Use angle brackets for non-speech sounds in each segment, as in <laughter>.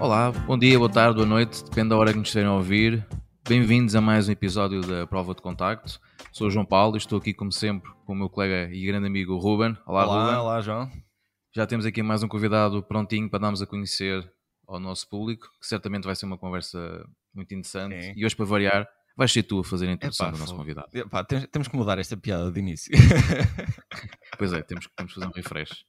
Olá, bom dia, boa tarde, boa noite, depende da hora que nos estiverem a ouvir. Bem-vindos a mais um episódio da Prova de Contacto. Sou o João Paulo e estou aqui, como sempre, com o meu colega e grande amigo Ruben. Olá, olá, Ruben. olá, João. Já temos aqui mais um convidado prontinho para darmos a conhecer ao nosso público, que certamente vai ser uma conversa muito interessante. Sim. E hoje, para variar, vais ser tu a fazer a introdução Epá, do nosso convidado. Epá, temos, temos que mudar esta piada de início. Pois é, temos, temos que fazer um refresh.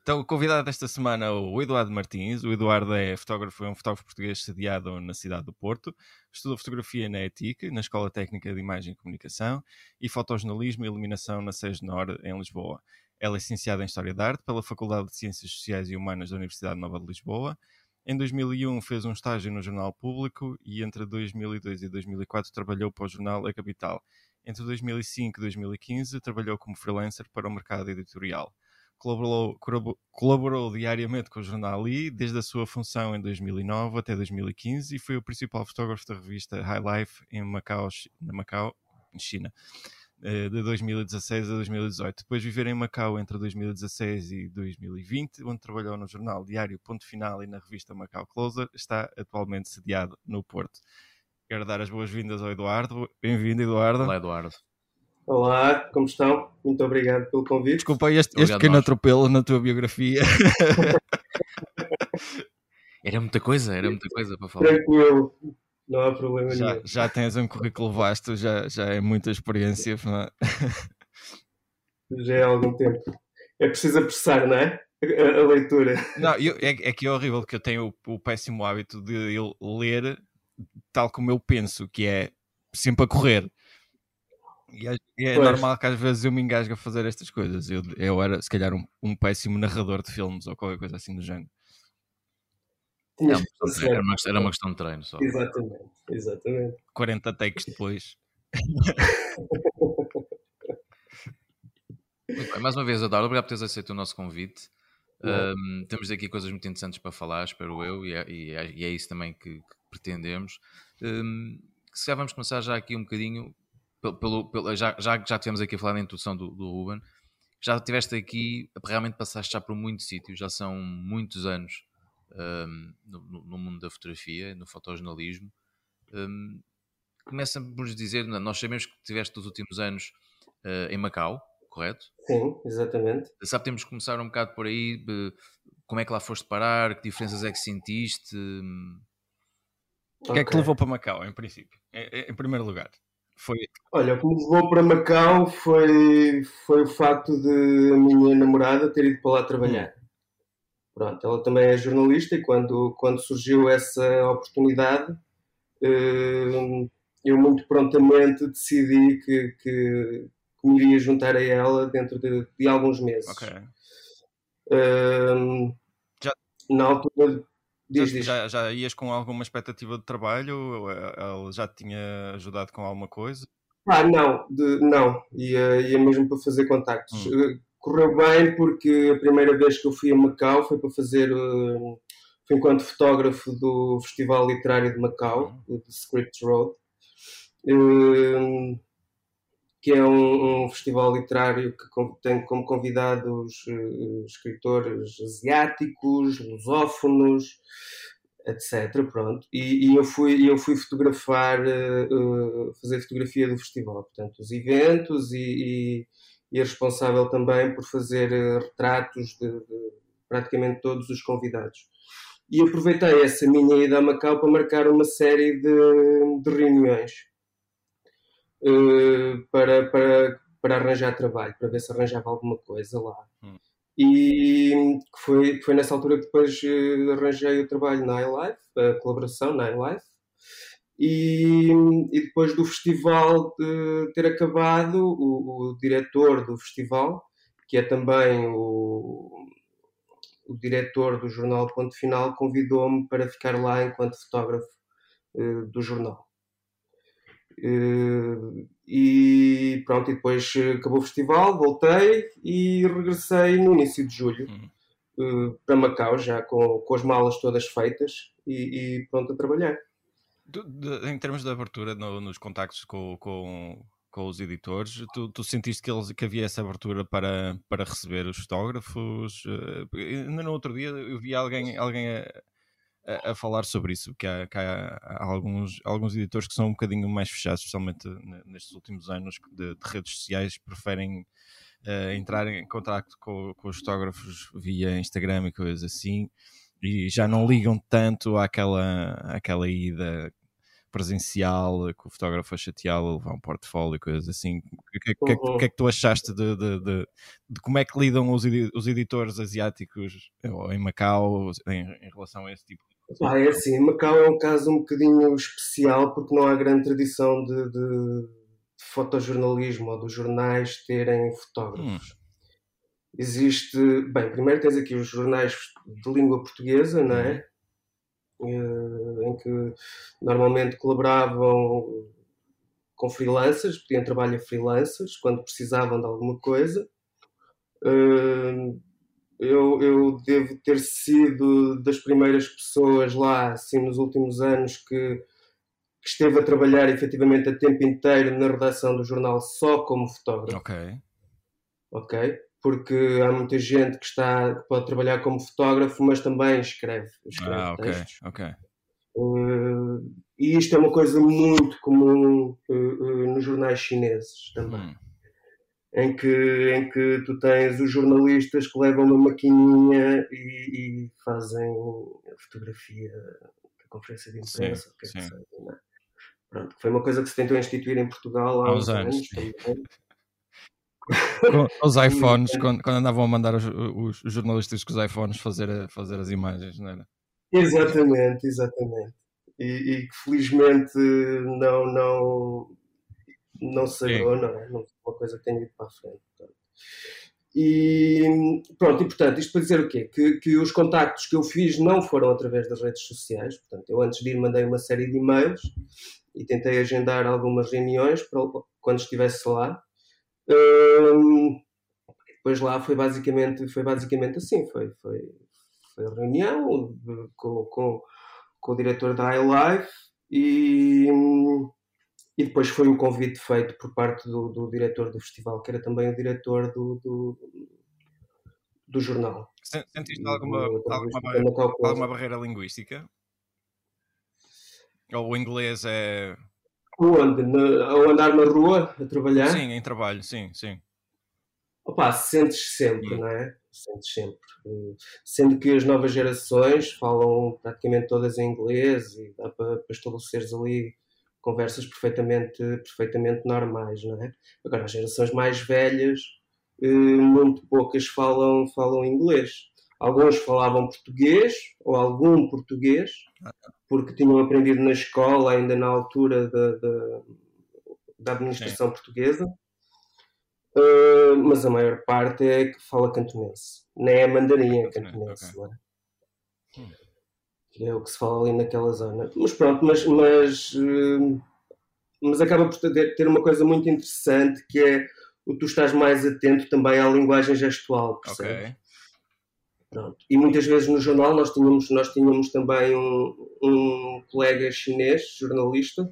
Então, o convidado desta semana é o Eduardo Martins. O Eduardo é fotógrafo, é um fotógrafo português sediado na cidade do Porto. Estuda fotografia na ETIC, na Escola Técnica de Imagem e Comunicação, e fotojornalismo e iluminação na SES Nord, em Lisboa. É licenciado em História da Arte pela Faculdade de Ciências Sociais e Humanas da Universidade Nova de Lisboa. Em 2001 fez um estágio no Jornal Público e entre 2002 e 2004 trabalhou para o jornal A Capital. Entre 2005 e 2015 trabalhou como freelancer para o mercado editorial. Colaborou, colaborou diariamente com o jornal I desde a sua função em 2009 até 2015 e foi o principal fotógrafo da revista High Life em Macau, na Macau, China, eh, de 2016 a 2018. Depois de viver em Macau entre 2016 e 2020, onde trabalhou no jornal Diário Ponto Final e na revista Macau Closer, está atualmente sediado no Porto. Quero dar as boas-vindas ao Eduardo. Bem-vindo, Eduardo. Olá, Eduardo. Olá, como estão? Muito obrigado pelo convite. Desculpa este, este Obrigado, pequeno nós. atropelo na tua biografia. <laughs> Era muita coisa, era muita coisa para falar. Tranquilo, não há problema já, nenhum. já tens um currículo vasto, já, já é muita experiência. é? <laughs> Já é há algum tempo. É preciso apressar, não é? A, a leitura. Não, eu- é, é que é horrível que eu tenho o, o péssimo hábito de eu ler tal como eu penso, que é sempre a correr. E é, Pois. normal que às vezes eu me engasgue a fazer estas coisas. Eu, eu era, se calhar, um, um péssimo narrador de filmes ou qualquer coisa assim do género. Era Tinhas uma que questão de fazer. treino, era uma- era uma questão de treino só. Exatamente, exatamente. 40 takes depois. <laughs> Bem, mais uma vez, Eduardo, obrigado por teres aceito o nosso convite. Um, temos aqui coisas muito interessantes para falar, espero eu, e é, e é- e é isso também que, que pretendemos. Um, se calhar vamos começar já aqui um bocadinho, pelo, pelo- já, já, já tivemos aqui a falar da introdução do, do Ruben, já estiveste aqui, realmente passaste já por muitos sítios, já são muitos anos um, no, no- mundo da fotografia, no fotojornalismo. Um, começa por nos dizer, nós sabemos que tiveste os últimos anos uh, em Macau, correto? Sim, exatamente. Sabe, temos que começar um bocado por aí. de como é que lá foste parar? Que diferenças é que sentiste? Hum, O que é que levou para Macau, em princípio? Em, em primeiro lugar, foi Olha, o que me levou para Macau foi, foi o facto de a minha namorada ter ido para lá trabalhar. Pronto, ela também é jornalista e quando, quando surgiu essa oportunidade, eh, eu muito prontamente decidi que, que, que me iria juntar a ela dentro de, de alguns meses. Ok. Eh, Já- Na altura, diz, Já, diz. já, já ias com alguma expectativa de trabalho? Eh, Ele já te tinha ajudado com alguma coisa? Ah, não, de- não, ia, ia mesmo para fazer contactos. Hum. Eh, Correu bem porque a primeira vez que eu fui a Macau foi para fazer, eh, foi enquanto fotógrafo do Festival Literário de Macau, Hum. de Script Road, eh, que é um, um festival literário que tem como convidados eh, escritores asiáticos, lusófonos, etc. Pronto. E, e eu fui eu fui fotografar, eh, eh, fazer fotografia do festival, portanto, os eventos e, e, e a responsável também por fazer retratos de, de praticamente todos os convidados. E aproveitei essa minha ida a Macau para marcar uma série de, de reuniões para, para, para arranjar trabalho, para ver se arranjava alguma coisa lá. Hum. E foi, foi nessa altura que depois eh, arranjei o trabalho na iLife, a colaboração na iLife. E, e depois do festival ter acabado, o, o diretor do festival, que é também o, o diretor do jornal Ponto Final, convidou-me para ficar lá enquanto fotógrafo eh, do jornal. Eh, e pronto, e depois eh, acabou o festival, voltei e regressei no início de julho Hum. eh, para Macau, já com, com as malas todas feitas e, e pronto a trabalhar. De- em termos de abertura no- nos contactos com, com, com os editores, tu, tu sentiste que, eles, que havia essa abertura para, para receber os fotógrafos? Ainda no outro dia eu vi alguém, alguém a, a, a falar sobre isso, que há, há, há, alguns, alguns editores que são um bocadinho mais fechados, especialmente nestes últimos anos de, de redes sociais, preferem uh, entrar em contato com, com, os fotógrafos via Instagram e coisas assim, e já não ligam tanto àquela, àquela ida presencial, que o fotógrafo a chateá-lo, levar um portfólio e coisas assim. O que, que, que, que, é que tu achaste de, de, de, de, como é que lidam os, os editores asiáticos em Macau em, em relação a esse tipo de ah, é assim, Macau é um caso um bocadinho especial porque não há grande tradição de, de, fotojornalismo ou dos jornais terem fotógrafos. Hum. Existe, bem, primeiro tens aqui os jornais de língua portuguesa, não é? Uhum. Eh, em que normalmente colaboravam com freelancers, pediam trabalho a freelancers quando precisavam de alguma coisa. Eh, eu, eu devo ter sido das primeiras pessoas lá, assim, nos últimos anos, que, que esteve a trabalhar efetivamente a tempo inteiro na redação do jornal só como fotógrafo. Ok. Ok? Porque há muita gente que, está, que pode trabalhar como fotógrafo, mas também escreve, escreve ah, ok, textos. ok. Uh, e isto é uma coisa muito comum uh, uh, nos jornais chineses também. Hum em que, em que tu tens os jornalistas que levam uma maquininha e, e fazem a fotografia da conferência de imprensa, o que é que seja, é? Pronto, foi uma coisa que se tentou instituir em Portugal há, há uns anos. anos com os <laughs> iPhones, quando, quando, andavam a mandar os, os, jornalistas com os iPhones fazer, fazer as imagens, não era? Exatamente, exatamente. E, que felizmente não, não, não sagou, não é? Não uma coisa que tenha ido para a frente. Portanto. E pronto, e portanto, isto para dizer o quê? Que, que os contactos que eu fiz não foram através das redes sociais. Portanto, eu antes de ir mandei uma série de e-mails e tentei agendar algumas reuniões para quando estivesse lá. Hum, depois lá foi basicamente, foi basicamente assim, foi, foi, foi reunião com, com, com o diretor da iLife e, e depois foi um convite feito por parte do, do diretor do festival, que era também o diretor do, do, do jornal. Sentiste alguma, alguma, barreira, alguma barreira linguística? Ou o inglês é. Onde? Na, ao andar na rua, a trabalhar? Sim, em trabalho, sim, sim. Opa, sentes sempre, hum. não é? Sentes sempre. Sendo que as novas gerações falam praticamente todas em inglês e dá para, para estabeleceres ali conversas perfeitamente, perfeitamente normais, não é? Agora, as gerações mais velhas, eh, muito poucas falam, falam inglês. Alguns falavam português, ou algum português, porque tinham aprendido na escola, ainda na altura da, da, da administração Sim. portuguesa. Uh, mas a maior parte é que fala cantonense. Nem é mandarim, é cantonense. Okay. Não é? Hum que é o que se fala ali naquela zona. Mas pronto, mas, mas, eh, mas acaba por ter, uma coisa muito interessante que é o tu estás mais atento também à linguagem gestual, percebes? Okay. Pronto. E muitas vezes no jornal nós tínhamos, nós tínhamos também um, um colega chinês, jornalista,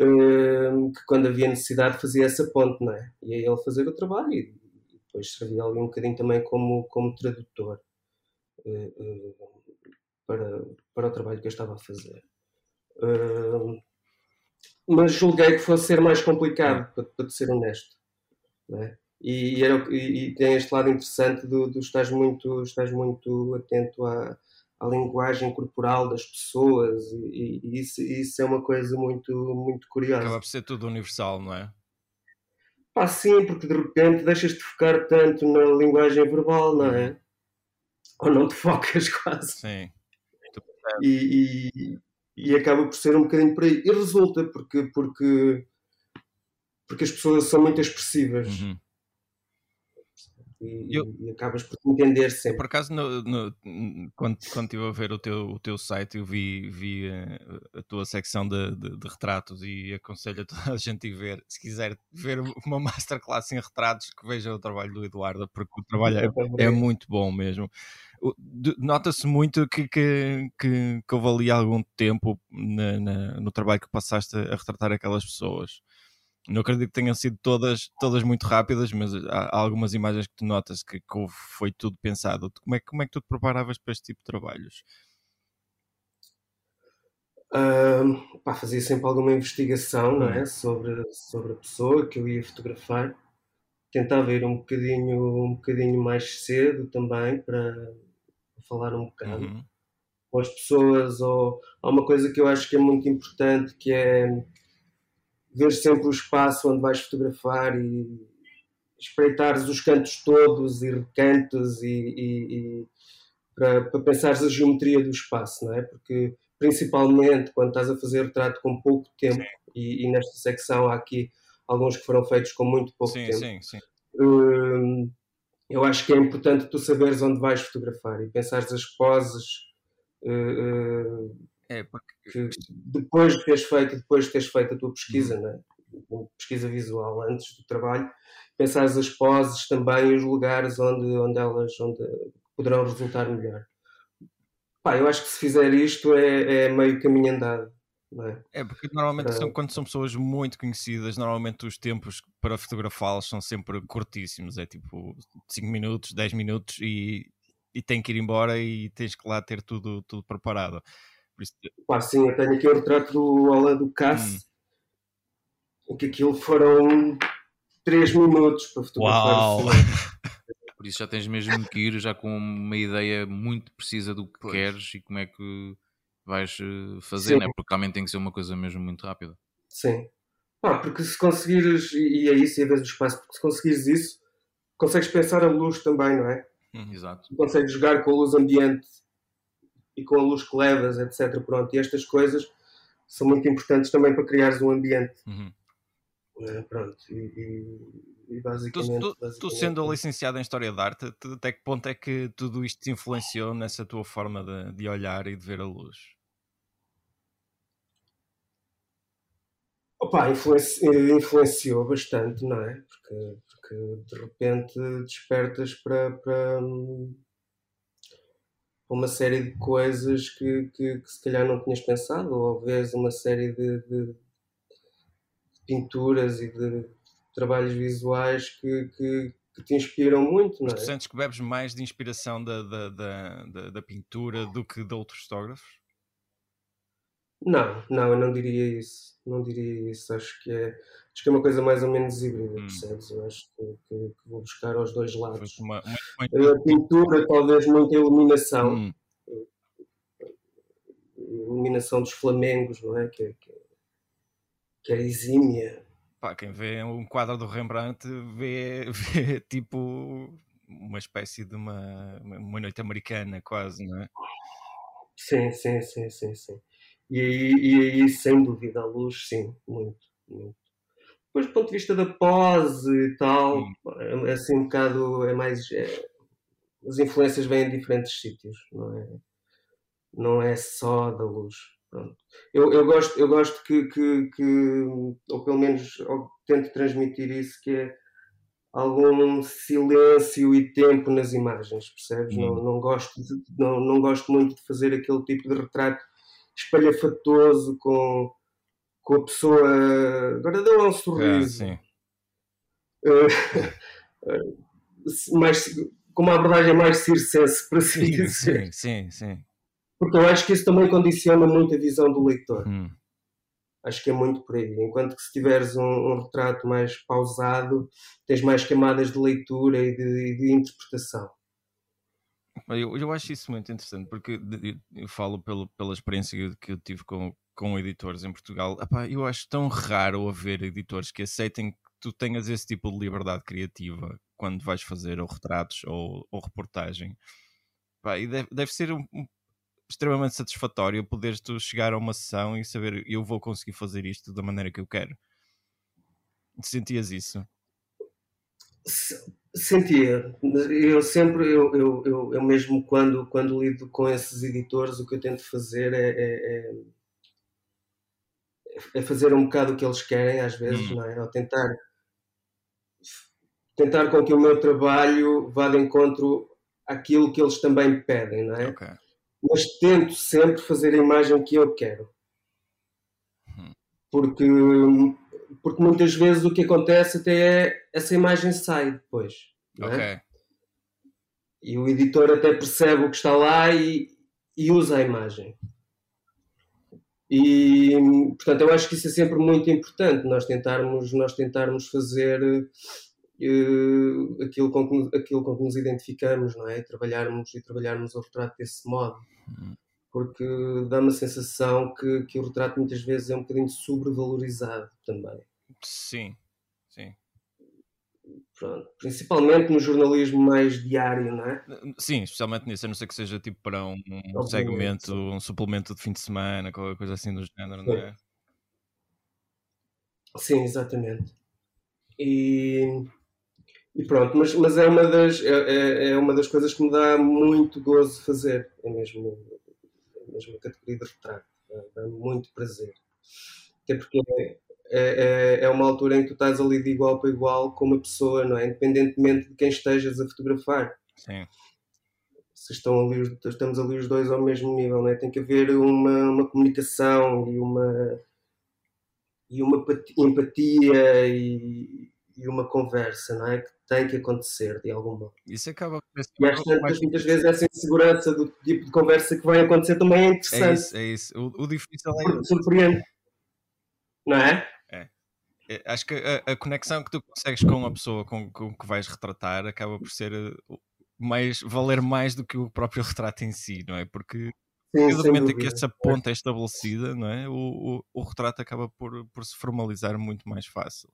um, que quando havia necessidade fazia essa ponte, não é? E aí ele fazia o trabalho e depois servia ali um bocadinho também como, como tradutor. Para, para o trabalho que eu estava a fazer. Uh, mas julguei que fosse ser mais complicado, para, para ser honesto. É? E, era, e, e, tem este lado interessante do, do estás muito, estás muito atento à, à linguagem corporal das pessoas e, e isso, isso, é uma coisa muito, muito curiosa. Acaba por ser tudo universal, não é? Pá, sim, porque de repente deixas de focar tanto na linguagem verbal, não é? Uhum. Ou não te focas <laughs> quase. Sim e, e, e, acaba por ser um bocadinho por aí. E resulta porque, porque, porque as pessoas são muito expressivas. Uhum. E, eu, e, acabas por entender sempre. Por acaso, no, no, quando, quando estive a ver o teu, o teu site, eu vi, vi a, eh, a tua secção de, de, de, retratos e aconselho a toda a gente a ver, se quiser ver uma masterclass em retratos, que veja o trabalho do Eduardo, porque o trabalho é, é muito bom mesmo nota-se muito que, que, que, que houve ali algum tempo na, na, no trabalho que passaste a retratar aquelas pessoas. Não acredito que tenham sido todas, todas muito rápidas, mas há, algumas imagens que tu notas que, que foi tudo pensado. Como é, como é que tu te preparavas para este tipo de trabalhos? Uh, pá, fazia sempre alguma investigação não é? sobre, sobre a pessoa que eu ia fotografar. Tentava ir um bocadinho, um bocadinho mais cedo também para falar um bocado uhum. com as pessoas. Ou há uma coisa que eu acho que é muito importante que é ver sempre o espaço onde vais fotografar e espreitares os cantos todos e recantos e, e, e para, para pensares a geometria do espaço, não é? Porque principalmente quando estás a fazer retrato com pouco tempo, e, e, nesta secção há aqui alguns que foram feitos com muito pouco sim, tempo. Sim, sim. Hum, eu acho que é importante tu saberes onde vais fotografar e pensares as poses uh, uh, é porque... depois de teres feito, depois de teres feito a tua pesquisa, uhum. né? pesquisa visual antes do trabalho, pensares as poses também os lugares onde, onde elas onde poderão resultar melhor. Pá, eu acho que se fizer isto é, é meio caminho andado. É? é? porque normalmente são, quando são pessoas muito conhecidas, normalmente os tempos para fotografá-las são sempre curtíssimos, é tipo 5 minutos, 10 minutos e, e tem que ir embora e tens que lá ter tudo, tudo preparado. Pá, sim, eu tenho aqui o retrato do Alain Ducasse, hum. que aquilo foram 3 minutos para fotografar. Uau! <laughs> Por isso já tens mesmo que ir já com uma ideia muito precisa do que pois. queres e como é que vais eh, fazer, né? porque realmente tem que ser uma coisa mesmo muito rápida. Sim. Ah, porque se conseguires, e é isso, e a vez do espaço, porque se conseguires isso, consegues pensar a luz também, não é? Hum, exato. Consegues jogar com a luz ambiente e com a luz que levas, etc. Pronto, e estas coisas são muito importantes também para criares um ambiente. Uhum. É, pronto, e, e, basicamente, tu, tu, basicamente, tu, sendo licenciado em História da Arte, até que ponto é que tudo isto te influenciou nessa tua forma de, de olhar e de ver a luz? Opa, influenci, influenciou bastante, não é? Porque, porque de repente despertas para, para, uma série de coisas que, que, que, se calhar não tinhas pensado, ou vês uma série de, de pinturas e de trabalhos visuais que, que, que te inspiram muito, não é? Mas sentes que bebes mais de inspiração da, da, da, da, da pintura do que de outros fotógrafos? Não, não, eu não diria isso. Não diria isso. Acho que é, acho que é uma coisa mais ou menos híbrida, hum. percebes? Eu acho que, que, que, vou buscar aos dois lados. Uma. A pintura, talvez muita iluminação. Hum. Iluminação dos flamengos, não é? Que, que, que é exímia. Pá, quem vê um quadro do Rembrandt vê, <laughs> vê tipo uma espécie de uma, uma noite americana, quase, não é? Sim, sim, sim, sim, sim. E aí, e aí, sem dúvida, a luz, sim, muito, muito. Depois, do ponto de vista da pose e tal, é, é assim um bocado, é mais. É, as influências vêm em diferentes sítios, não é? Não é só da luz. Pronto. Eu, eu gosto, eu gosto que, que, que, ou pelo menos ou tento transmitir isso, que é algum silêncio e tempo nas imagens, percebes? Não, não, gosto de, não, não gosto muito de fazer aquele tipo de retrato espalhafatoso com, com a pessoa. Agora deu um sorriso. É, uh, <laughs> mais, com uma abordagem mais circense, para assim dizer. Sim, sim, sim. Porque eu acho que isso também condiciona muito a visão do leitor. Hum. Acho que é muito por aí. Enquanto que se tiveres um, um retrato mais pausado, tens mais camadas de leitura e de, de interpretação. Eu, eu acho isso muito interessante porque eu, falo pelo, pela experiência que eu tive com, com editores em Portugal. Epá, eu acho tão raro haver editores que aceitem que tu tenhas esse tipo de liberdade criativa quando vais fazer ou retratos ou, ou reportagem. Epá, e deve, deve ser um, um extremamente satisfatório poderes tu chegar a uma sessão e saber eu vou conseguir fazer isto da maneira que eu quero. Sentias isso? Sentia. Eu sempre, eu, eu, eu, eu, mesmo quando, quando lido com esses editores, o que eu tento fazer é, é, é, é fazer um bocado o que eles querem, às vezes, hum. não é? Ou tentar, tentar com que o meu trabalho vá de encontro àquilo que eles também pedem, não é? Okay mas tento sempre fazer a imagem que eu quero. Hum. Porque, porque muitas vezes o que acontece até é essa imagem sai depois. É? E o editor até percebe o que está lá e, e usa a imagem. E, portanto, eu acho que isso é sempre muito importante, nós tentarmos, nós tentarmos fazer uh, aquilo, com que, aquilo com que nos identificamos, não é? trabalharmos, e trabalharmos o retrato desse modo. Uhum. Porque dá-me a sensação que, que o retrato muitas vezes é um bocadinho sobrevalorizado também. Sim, sim. Pronto. Principalmente no jornalismo mais diário, não é? Sim, especialmente nisso, a não ser que seja tipo para um, um segmento, um suplemento de fim de semana, qualquer coisa assim do género, não é? Sim, exatamente. E, e pronto, mas, mas é, uma das, é, é, é uma das coisas que me dá muito gozo fazer, é mesmo, é mesmo a categoria de retrato, dá muito prazer. Até porque é, é, é, uma altura em que tu estás ali de igual para igual com uma pessoa, não é? Independentemente de quem estejas a fotografar. Sim. Se estão ali, estamos ali os dois ao mesmo nível, não é? Tem que haver uma, uma comunicação e uma, e uma empatia e, e uma conversa, não é? Que tem que acontecer de algum modo. Isso acaba por E às tantas, muitas vezes, essa insegurança do tipo de conversa que vai acontecer também é interessante. É isso, é isso. O, o difícil é. Surpreende. Não é? É, acho que a, a, conexão que tu consegues com a pessoa com, com que vais retratar acaba por ser eh, mais valer mais do que o próprio <laughs> retrato em si, não é? Porque Sim, no momento em que essa ponta é estabelecida, não é? O, o, o, retrato acaba por, por se formalizar muito mais fácil.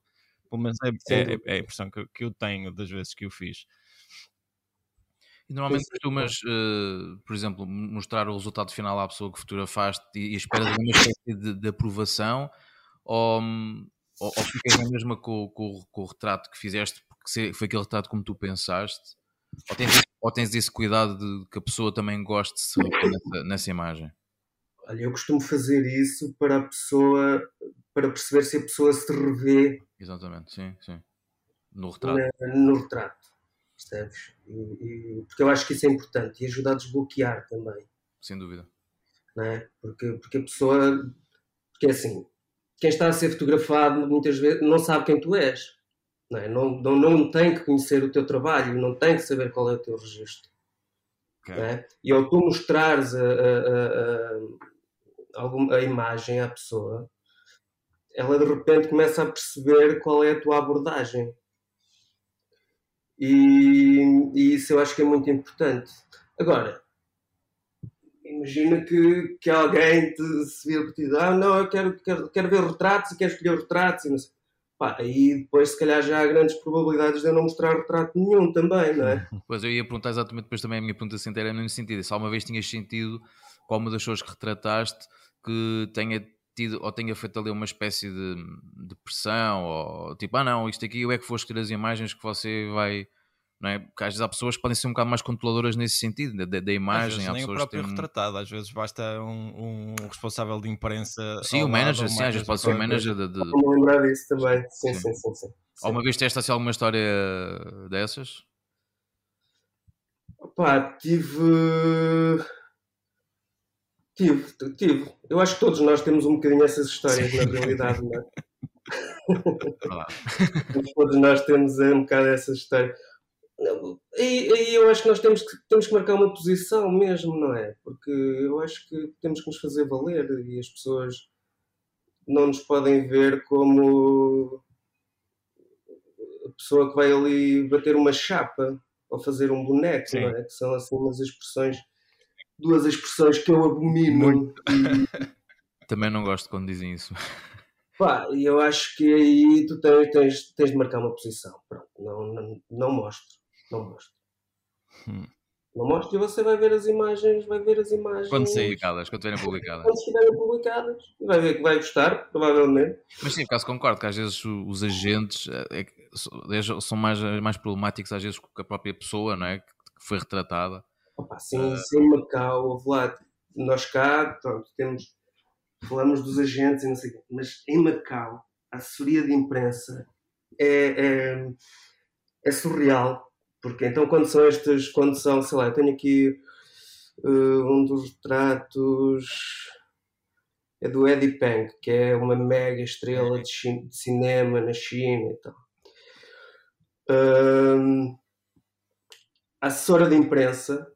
Pelo menos é, é, é, a impressão que, que eu tenho das vezes que o fiz. E normalmente costumas, uh, por exemplo, mostrar o resultado final à pessoa que fotografaste e, e esperas uma espécie de, de aprovação ou, ou, ou ficas na mesma com, com, com, o retrato que fizeste porque foi aquele retrato como tu pensaste? Ou tens, ou tens esse cuidado de que a pessoa também goste de se nessa, nessa imagem? Olha, eu costumo fazer isso para a pessoa, para perceber se a pessoa se revê. Exatamente, sim, sim. No retrato. Na, no retrato, percebes? E, e, porque eu acho que isso é importante e ajuda a desbloquear também. Sem dúvida. Não é? porque, porque a pessoa. Porque é assim, quem está a ser fotografado muitas vezes não sabe quem tu és. Não, é? não, não, não, tem que conhecer o teu trabalho, não tem que saber qual é o teu registro. Okay. É? E ao tu mostrares a, a, a, a, imagem à pessoa, ela de repente começa a perceber qual é a tua abordagem. E, e isso eu acho que é muito importante. Agora, imagina que, que alguém te, se vira por ti, ah, não, eu quero, quero, quero ver retratos e quero escolher retratos e não sei. Pá, aí depois se calhar já há grandes probabilidades de eu não mostrar retrato nenhum também, não é? <laughs> Pois eu ia perguntar exatamente depois também a minha pergunta se era nesse sentido. Se alguma vez tinhas sentido qual uma das pessoas que retrataste que tenha tido ou tenha feito ali uma espécie de, de pressão ou tipo, ah não, isto aqui eu é que vou escolher as imagens que você vai não é? Porque às vezes há pessoas que podem ser um bocado mais controladoras nesse sentido, da, da imagem. Às vezes nem o próprio têm... retratado, às vezes basta um, um responsável de imprensa. Sim, o manager, sim, às vezes pode ser o manager de. de... Vou lembrar disso também, sim, sim, sim. sim, sim. Alguma vez testa assim alguma história dessas? Pá, tive. Tive, tive. Eu acho que todos nós temos um bocadinho essas histórias na realidade, não é? <laughs> todos nós temos um bocado essas histórias. E, e, eu acho que nós temos que, temos que marcar uma posição mesmo, não é? Porque eu acho que temos que nos fazer valer e as pessoas não nos podem ver como a pessoa que vai ali bater uma chapa ou fazer um boneco, Sim. não é? Que são assim umas expressões, duas expressões que eu abomino. E... <laughs> Também não gosto quando dizem isso. <laughs> Pá, e eu acho que aí tu tens, tens, tens de marcar uma posição. Pronto, não, não, não mostro. Não mostro. Hum. Não mostro e você vai ver as imagens, vai ver as imagens. Quando saírem publicadas, quando estiverem publicadas. Quando estiverem publicadas. Vai ver que vai gostar, provavelmente. Mas sim, por acaso concordo que às vezes os agentes é, é, são mais, mais problemáticos às vezes que a própria pessoa, não é? Que foi retratada. Opa, sim, uh... sim, Macau, lá, nós cá, pronto, temos, falamos dos agentes e não sei o quê, mas em Macau, a assessoria de imprensa é, é, é surreal porque então quando são estas, quando são, sei lá, eu tenho aqui uh, um dos retratos é do Eddie Peng, que é uma mega estrela de, de cinema na China e tal. Uh, a assessora de imprensa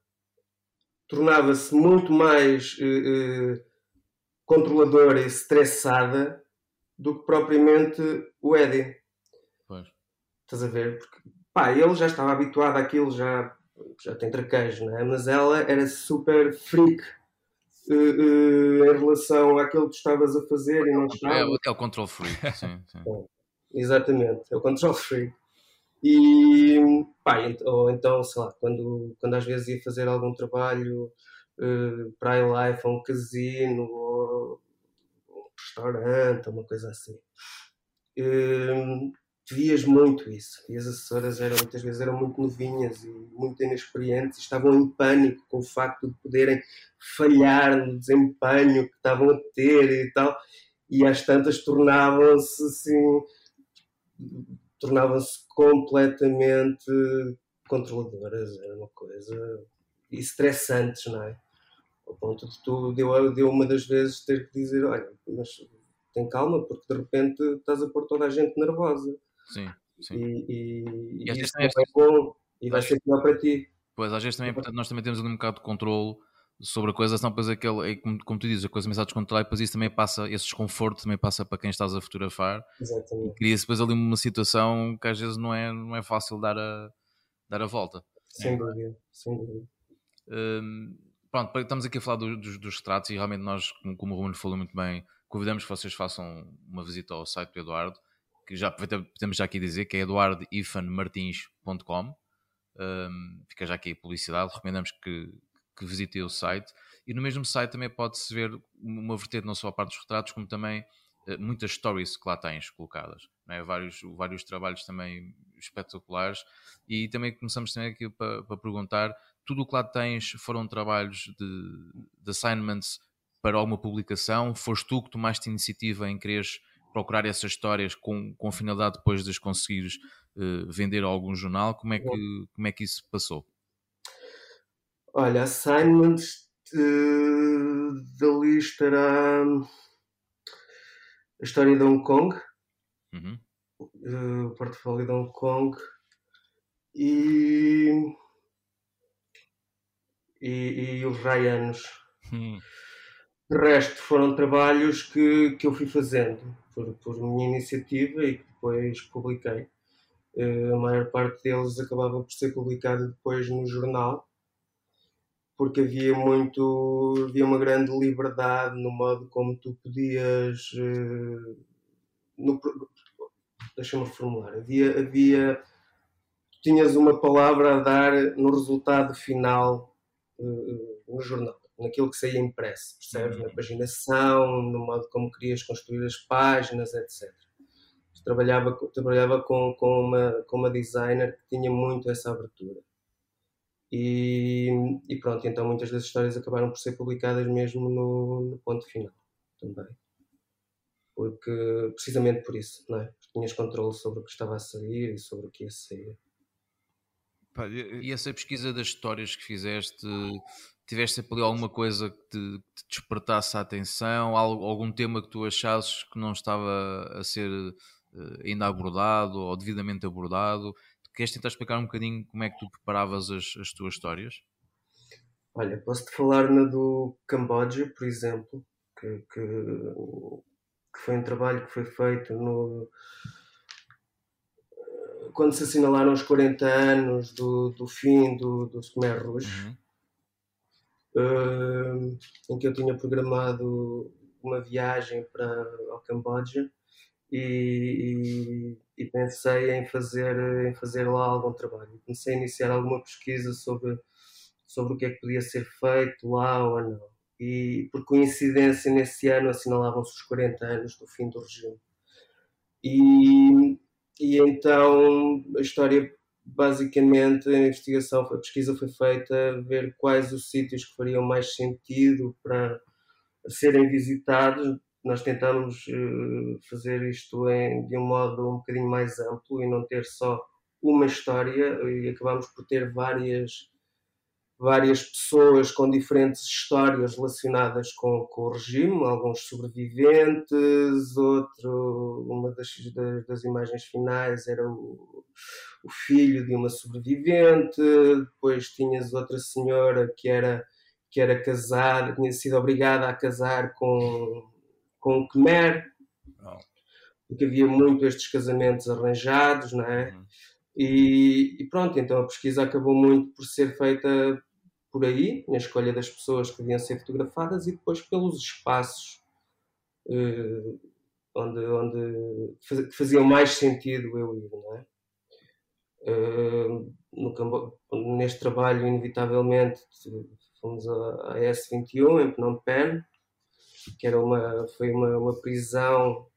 tornava-se muito mais uh, controladora e estressada do que propriamente o Eddie. Pois. Estás a ver? Porque, pá, ele já estava habituado àquilo, já, já tem traquejo, não é? Mas ela era super freak uh, uh, em relação àquilo que tu estavas a fazer e não estava. É, é o control freak, <laughs> sim. sim. Exatamente, é o control freak. E, pá, ou então, sei lá, quando, quando às vezes ia fazer algum trabalho uh, para a Life, ou um casino, ou um restaurante, uma coisa assim. Uh, vias muito isso. E as assessoras eram, muitas vezes eram muito novinhas e muito inexperientes, e estavam em pânico com o facto de poderem falhar no desempenho que estavam a ter e tal. E às tantas tornavam-se assim tornavam-se completamente controladoras, era uma coisa estressantes, não é? Ao ponto de tu, deu, deu uma das vezes ter que dizer, olha, mas tem calma, porque de repente estás a pôr toda a gente nervosa. Sim, sim. E, e, E às e vezes isso também não é bom e vai ser pior para ti. Pois, às vezes também é importante, nós também temos ali um bocado de controle sobre a coisa, senão depois aquele, é como, como tu dizes, a coisa começa a descontrolar e depois isso também passa, esse desconforto também passa para quem estás a fotografar Exatamente. cria-se depois ali uma situação que às vezes não é, não é fácil dar a, dar a volta. Sem dúvida, sem dúvida. Hum, pronto, estamos aqui a falar do- dos, dos retratos e realmente nós, como, como o Ruben falou muito bem, convidamos que vocês façam uma visita ao site do Eduardo, que já podemos já aqui dizer que é eduardifanmartins.com. Hum, fica já aqui a publicidade, recomendamos que, que visitem o site. E no mesmo site também pode-se ver uma vertente não só a parte dos retratos, como também eh, muitas stories que lá tens colocadas. é? vários, vários trabalhos também espetaculares. E também começamos também aqui para, para perguntar: tudo o que lá tens foram trabalhos de, de assignments para alguma publicação? Foste tu que tomaste iniciativa em quereres procurar essas histórias com, com a finalidade depois de as conseguires eh, vender a algum jornal? Como é que, como é que isso passou? Olha, assignments eh, da lista era a história de Hong Kong, Uhum. eh, o portfólio de Hong Kong e, e, e os Ryanos. Hum. De resto, foram trabalhos que, que eu fui fazendo por, por minha iniciativa e que depois publiquei. Eh, a maior parte deles acabava por ser publicado depois no jornal, porque havia muito, havia uma grande liberdade no modo como tu podias. eh, no Deixa-me reformular. Havia, havia. Tinhas uma palavra a dar no resultado final eh, no jornal, naquilo que saía impresso, percebes? Na paginação, no modo como querias construir as páginas, etc. Trabalhava, trabalhava com, com, uma, com uma designer que tinha muito essa abertura. E, e pronto, então muitas das histórias acabaram por ser publicadas mesmo no, no ponto final também. Porque, precisamente por isso, não é? Porque tinhas controle sobre o que estava a sair e sobre o que ia sair. E essa pesquisa das histórias que fizeste, tiveste sempre ali alguma coisa que te, te despertasse a atenção, Al- algum tema que tu achasses que não estava a ser eh, ainda abordado ou devidamente abordado? Queres tentar explicar um bocadinho como é que tu preparavas as, as tuas histórias? Olha, posso-te falar na do Camboja, por exemplo, que, que, que foi um trabalho que foi feito no, quando se assinalaram os 40 anos do, do fim do, do Khmer Rouge, Uhum. Eh, em que eu tinha programado uma viagem para ao Camboja e, e- e pensei em fazer, em fazer lá algum trabalho. Comecei a iniciar alguma pesquisa sobre, sobre o que é que podia ser feito lá ou não. E por coincidência, nesse ano assinalavam-se os 40 anos do fim do regime. E, e então a história, basicamente, a investigação, a pesquisa foi feita ver quais os sítios que fariam mais sentido para serem visitados. Nós tentamos eh, fazer isto em, de um modo um bocadinho mais amplo e não ter só uma história, e acabamos por ter várias várias pessoas com diferentes histórias relacionadas com, com o regime, alguns sobreviventes, outro, uma das, das, das imagens finais era o, o filho de uma sobrevivente, depois tinhas outra senhora que era que era casada, tinha sido obrigada a casar com, com um Khmer, oh. porque havia muito estes casamentos arranjados, não é? Uhum. E, e, pronto, então a pesquisa acabou muito por ser feita por aí, na escolha das pessoas que deviam ser fotografadas e depois pelos espaços uh, onde, onde que faziam mais sentido eu ir, não é? Uh, no, neste trabalho, inevitavelmente, fomos à, S21 em Phnom Penh, que era uma, foi uma, uma prisão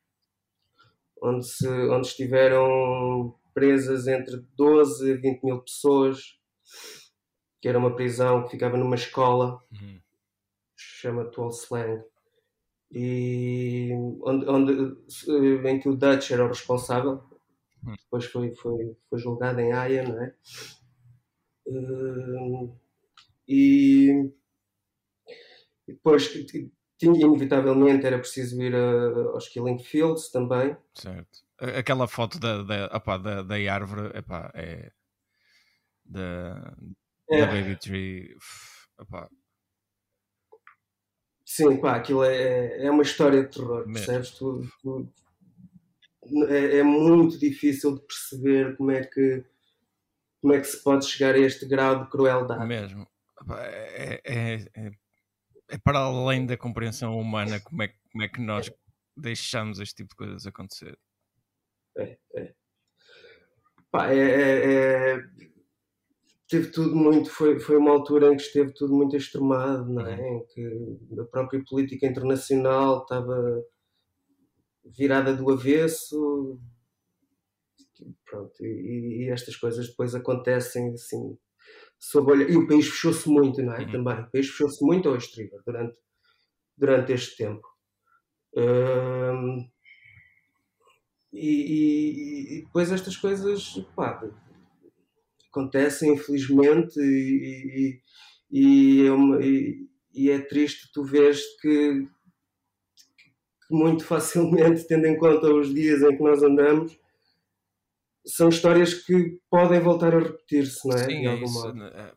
onde, se, onde estiveram presas entre 12 e 20 mil pessoas, que era uma prisão que ficava numa escola, uhum. chama Tuol Slang, e onde, onde, em que o Dutch era o responsável, uhum. depois foi, foi, foi julgado em Haia, não é? Uh, e depois tinha, inevitavelmente era preciso ir a, aos Killing Fields também. Certo. Aquela foto da, da, opa, da, da árvore epá, é da, é. da Baby Tree. Epá. Sim, pá, aquilo é, é uma história de terror, Mesmo. percebes? Tu, tu, é, é, muito difícil de perceber como é que como é que se pode chegar a este grau de crueldade. Mesmo. É, é, é, é para além da compreensão humana como é, como é que nós deixamos este tipo de coisas acontecer. É, é. Pá, é, é, é, teve tudo muito, foi, foi uma altura em que esteve tudo muito extremado, não é? Uhum. Em que a própria política internacional estava virada do avesso, pronto, e, e estas coisas depois acontecem assim sob olha... E o país fechou-se muito, não é? Uhum. Também. O país fechou-se muito ao exterior durante, durante este tempo. e, e, e, depois estas coisas pá, acontecem, infelizmente, e, e, é uma, e, é triste tu vês que, que muito <laughs> facilmente, tendo em conta os dias em que nós andamos, são histórias que podem voltar a repetir-se, não é? Sim, de algum é isso. Modo. É,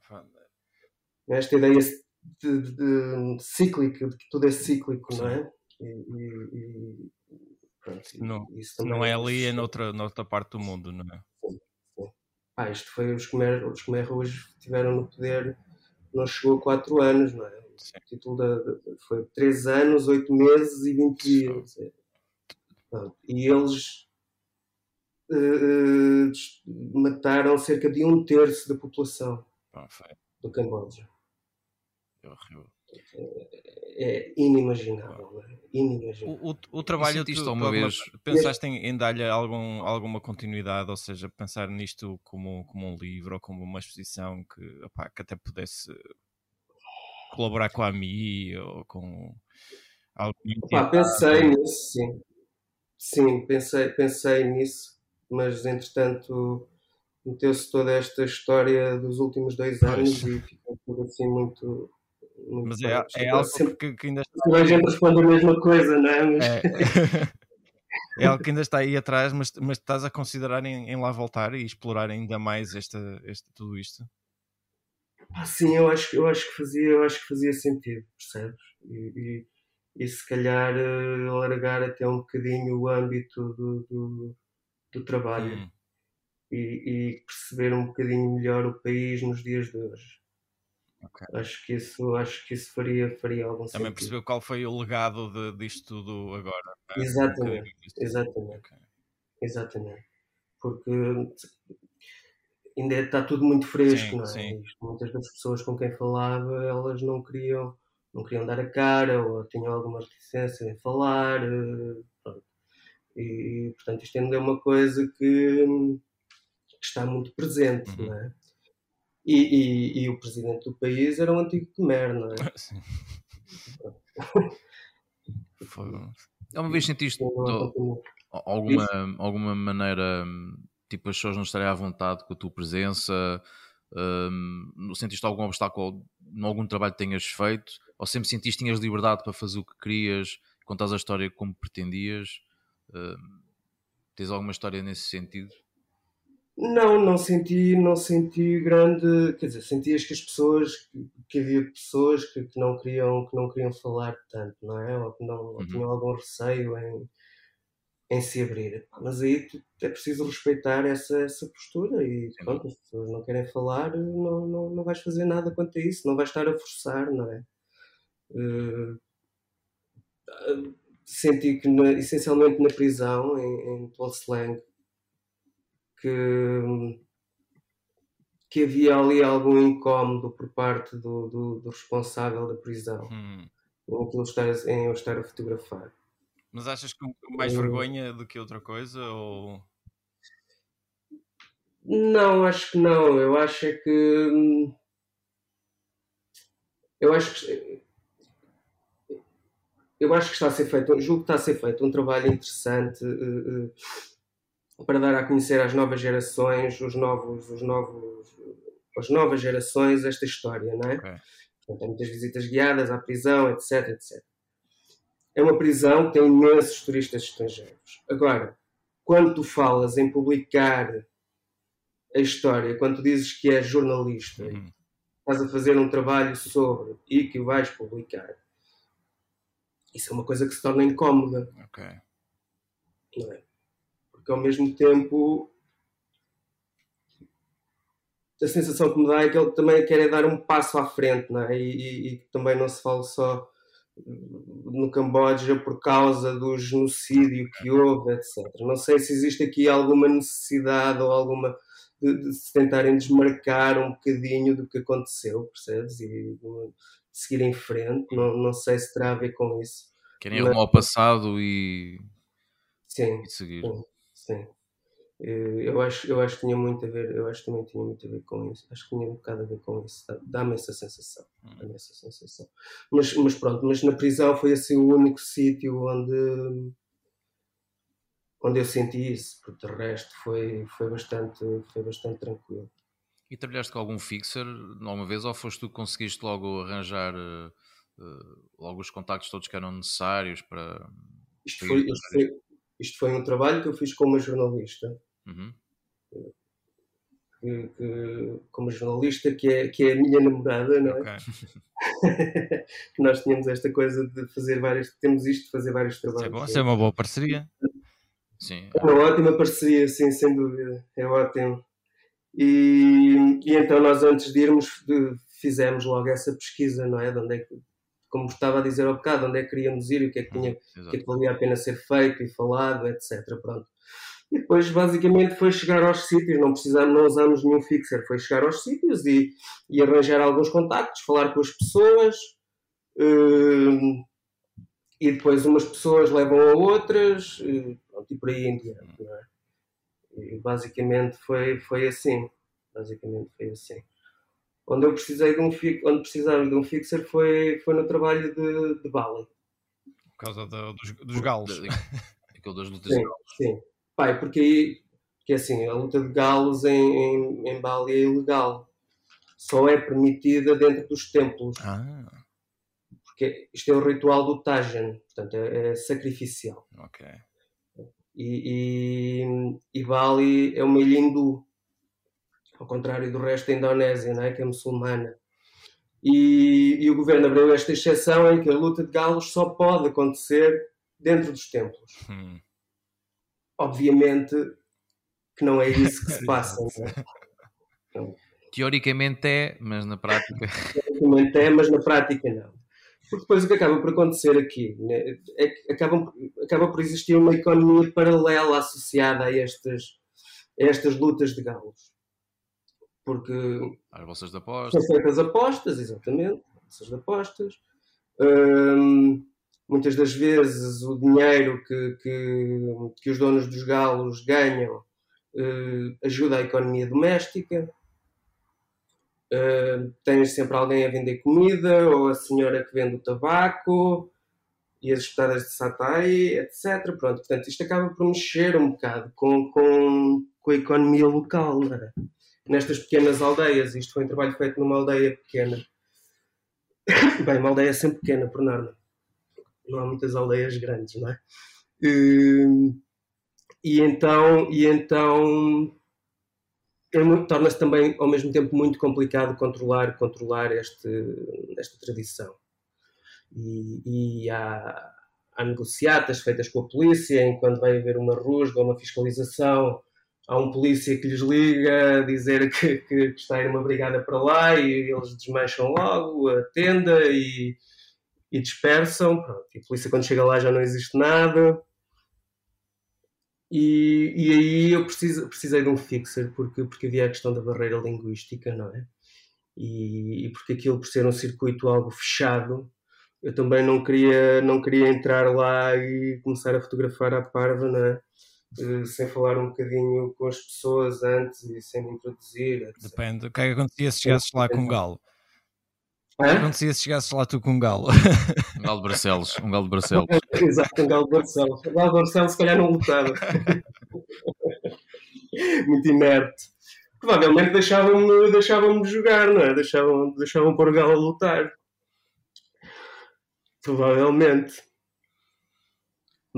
Esta ideia de, de, de, cíclica, de que tudo é cíclico, Sim. não é? E, e, e pronto, não, não é ali, é noutra, noutra parte do mundo, não é? Sim, Ah, isto foi os Khmer, os Khmer hoje estiveram no poder, não chegou a 4 anos, não é? Sim. O título da, foi 3 anos, 8 meses e 20 dias. E eles uh, mataram cerca de um terço da população do Camboja. É horrível. É, inimaginável. É? inimaginável. O, o, o trabalho tu, tu, uma vez pensaste em, em dar-lhe algum, alguma continuidade, ou seja, pensar nisto como, como um livro ou como uma exposição que, opá, que até pudesse colaborar com a AMI ou com algo. pensei nisso, sim. Sim, pensei, pensei nisso mas entretanto meteu-se toda esta história dos últimos dois anos pois. e ficou tudo assim muito. Mas é, é algo sempre, que, que ainda está. A gente responde a mesma coisa, não é? Mas... é? <laughs> é algo que ainda está aí atrás, mas, mas estás a considerar em, em lá voltar e explorar ainda mais esta, esta, tudo isto? Ah, sim, eu acho, eu acho que fazia, eu acho que fazia sentido, percebes? E, e, e se calhar uh, alargar até um bocadinho o âmbito do, do do trabalho hum. e, e, perceber um bocadinho melhor o país nos dias de hoje. Okay. Acho que isso, acho que isso faria, faria algum Também sentido. percebeu qual foi o legado de, disto tudo agora. É? Exatamente, um exatamente. Okay. Exatamente. Porque ainda está tudo muito fresco, sim, não é? Sim. Muitas das pessoas com quem falava, elas não queriam, não queriam dar a cara ou tinham alguma reticência em falar. Eh, pronto. E, portanto, isto ainda é uma coisa que, que está muito presente, uhum. não é? E, e, e, o presidente do país era um antigo Khmer, não é? Sim. <laughs> Uma vez sentiste alguma, alguma maneira, tipo, as pessoas não estarem à vontade com a tua presença? Um, sentiste algum obstáculo em algum trabalho que tenhas feito? Ou sempre sentiste que tinhas liberdade para fazer o que querias, contar a história como pretendias? Uh, tens alguma história nesse sentido? Não, não senti, não senti grande, quer dizer, sentias que as pessoas, que, havia pessoas que, que, não queriam, que não queriam falar tanto, não é? Ou que não uhum. tinham algum receio em, em se abrir. Mas aí é preciso respeitar essa, essa postura e pronto, as pessoas não querem falar, não, não, não vais fazer nada quanto a isso, não vais estar a forçar, não é? Uh, senti que na, essencialmente na prisão, em, em Slang, que, que havia ali algum incómodo por parte do, do, do responsável da prisão hum. em, eu estar, em eu estar a fotografar. Mas achas que mais vergonha do que outra coisa? Ou... Não, acho que não. Eu acho é que. Eu acho que. Eu acho que está a ser feito, julgo que está a ser feito um trabalho interessante uh, uh, para dar a conhecer às novas gerações, os novos, os novos, as novas gerações esta história, não é? Okay. Portanto, muitas visitas guiadas à prisão, etc, etc. É uma prisão que tem imensos turistas estrangeiros. Agora, quando tu falas em publicar a história, quando tu dizes que és jornalista, uhum. estás a fazer um trabalho sobre e que vais publicar, isso é uma coisa que se torna incómoda. Ok. Não é? Que ao mesmo tempo a sensação que me dá é que ele também quer é dar um passo à frente, não é? E, e, e também não se fala só no Camboja por causa do genocídio que houve, etc. Não sei se existe aqui alguma necessidade ou alguma de, de se tentarem desmarcar um bocadinho do que aconteceu, percebes? E de seguir em frente. Não, não sei se terá a ver com isso. Querem arrumar o passado e, sim, e seguir. Sim. Sim. Eh, eu acho, eu acho que tinha muito a ver, eu acho que também tinha muito a ver com isso. Acho que tinha um bocado a ver com isso. Dá-me essa sensação. Hum. Dá-me essa sensação. Mas, mas pronto, mas na prisão foi assim o único sítio onde onde eu senti isso, porque de resto foi, foi, bastante, foi bastante tranquilo. E trabalhaste com algum fixer alguma vez ou foste tu que conseguiste logo arranjar uh, logo os contactos todos que eram necessários para. Isto, foi, isto, foi, isto foi um trabalho que eu fiz como jornalista. Uhum. Que, que, como jornalista, que é, que é a minha namorada, não é? Okay. <laughs> nós tínhamos esta coisa de fazer várias, temos isto de fazer vários trabalhos. Isso é bom, isso é uma boa parceria. Sim. É uma ótima parceria, sim, sem dúvida. É ótimo. E, e então nós antes de irmos fizemos logo essa pesquisa, não é? De onde é que, como estava a dizer ao bocado, onde é que queríamos ir o que é que, tinha, que, é que valia a pena ser feito e falado, etc. Pronto. E depois, basicamente, foi chegar aos sítios, não precisamos, não usamos nenhum fixer, foi chegar aos sítios e, e arranjar alguns contactos, falar com as pessoas, uh, e depois umas pessoas levam a outras, e, pronto, e por aí em diante. É? E basicamente foi, foi assim. Basicamente foi assim onde eu precisei de um onde precisamos de um fixer foi, foi no trabalho de, de Bali. Por causa do, dos, dos galos. Aquilo <laughs> das lutas sim, de galos. Sim. Pai, porque aí, porque assim, a luta de galos em, em, em Bali é ilegal. Só é permitida dentro dos templos. Ah. Porque isto é o ritual do Tajan, portanto é, é sacrificial. Ok. E, e, e Bali é uma ilha hindu ao contrário do resto da Indonésia, não é? que é muçulmana. E, e, o governo abriu esta exceção em que a luta de galos só pode acontecer dentro dos templos. Hum. Obviamente que não é isso que se <laughs> passa. Então, Teoricamente é, mas na prática. <laughs> Teoricamente é, mas na prática não. Porque depois o que acaba por acontecer aqui né, é que acaba, acaba por existir uma economia paralela associada a estas, a estas lutas de galos porque as bolsas de apostas. São feitas apostas, exatamente, bolsas de apostas. Hum, muitas das vezes o dinheiro que, que, que os donos dos galos ganham uh, ajuda a economia doméstica. Uh, tens sempre alguém a vender comida, ou a senhora que vende o tabaco, e as espetadas de satay, etc. Pronto, portanto, isto acaba por mexer um bocado com, com, com a economia local, não é? Nestas pequenas aldeias. Isto foi um trabalho feito numa aldeia pequena. <coughs> Bem, uma aldeia sempre pequena, por norma. Não há muitas aldeias grandes, não é? E, e então, e então é torna-se também ao mesmo tempo muito complicado controlar controlar este, esta tradição e, e há, há negociatas feitas com a polícia enquanto vai haver uma rusga ou uma fiscalização há um polícia que lhes liga a dizer que, que, que está a ir uma brigada para lá e eles desmancham logo a tenda e, e dispersam Pronto, e a polícia quando chega lá já não existe nada e, e aí eu preciso, precisei de um fixer, porque, porque havia a questão da barreira linguística, não é? E, e, porque aquilo, por ser um circuito algo fechado, eu também não queria, não queria entrar lá e começar a fotografar à parva, não é? Uh, sem falar um bocadinho com as pessoas antes e sem me introduzir. Etc. Depende. O que é que acontecia se chegasses lá com um galo? O que acontecia se chegasses lá tu com um galo? <laughs> Um galo de Barcelos. Um galo de Barcelos. <laughs> Exato, um galo de Barcelos. Um galo de Barcelos se calhar não lutava. <laughs> Muito inerte. Provavelmente deixavam-me deixavam jogar, não é? Deixavam, deixavam pôr o galo a lutar. Provavelmente.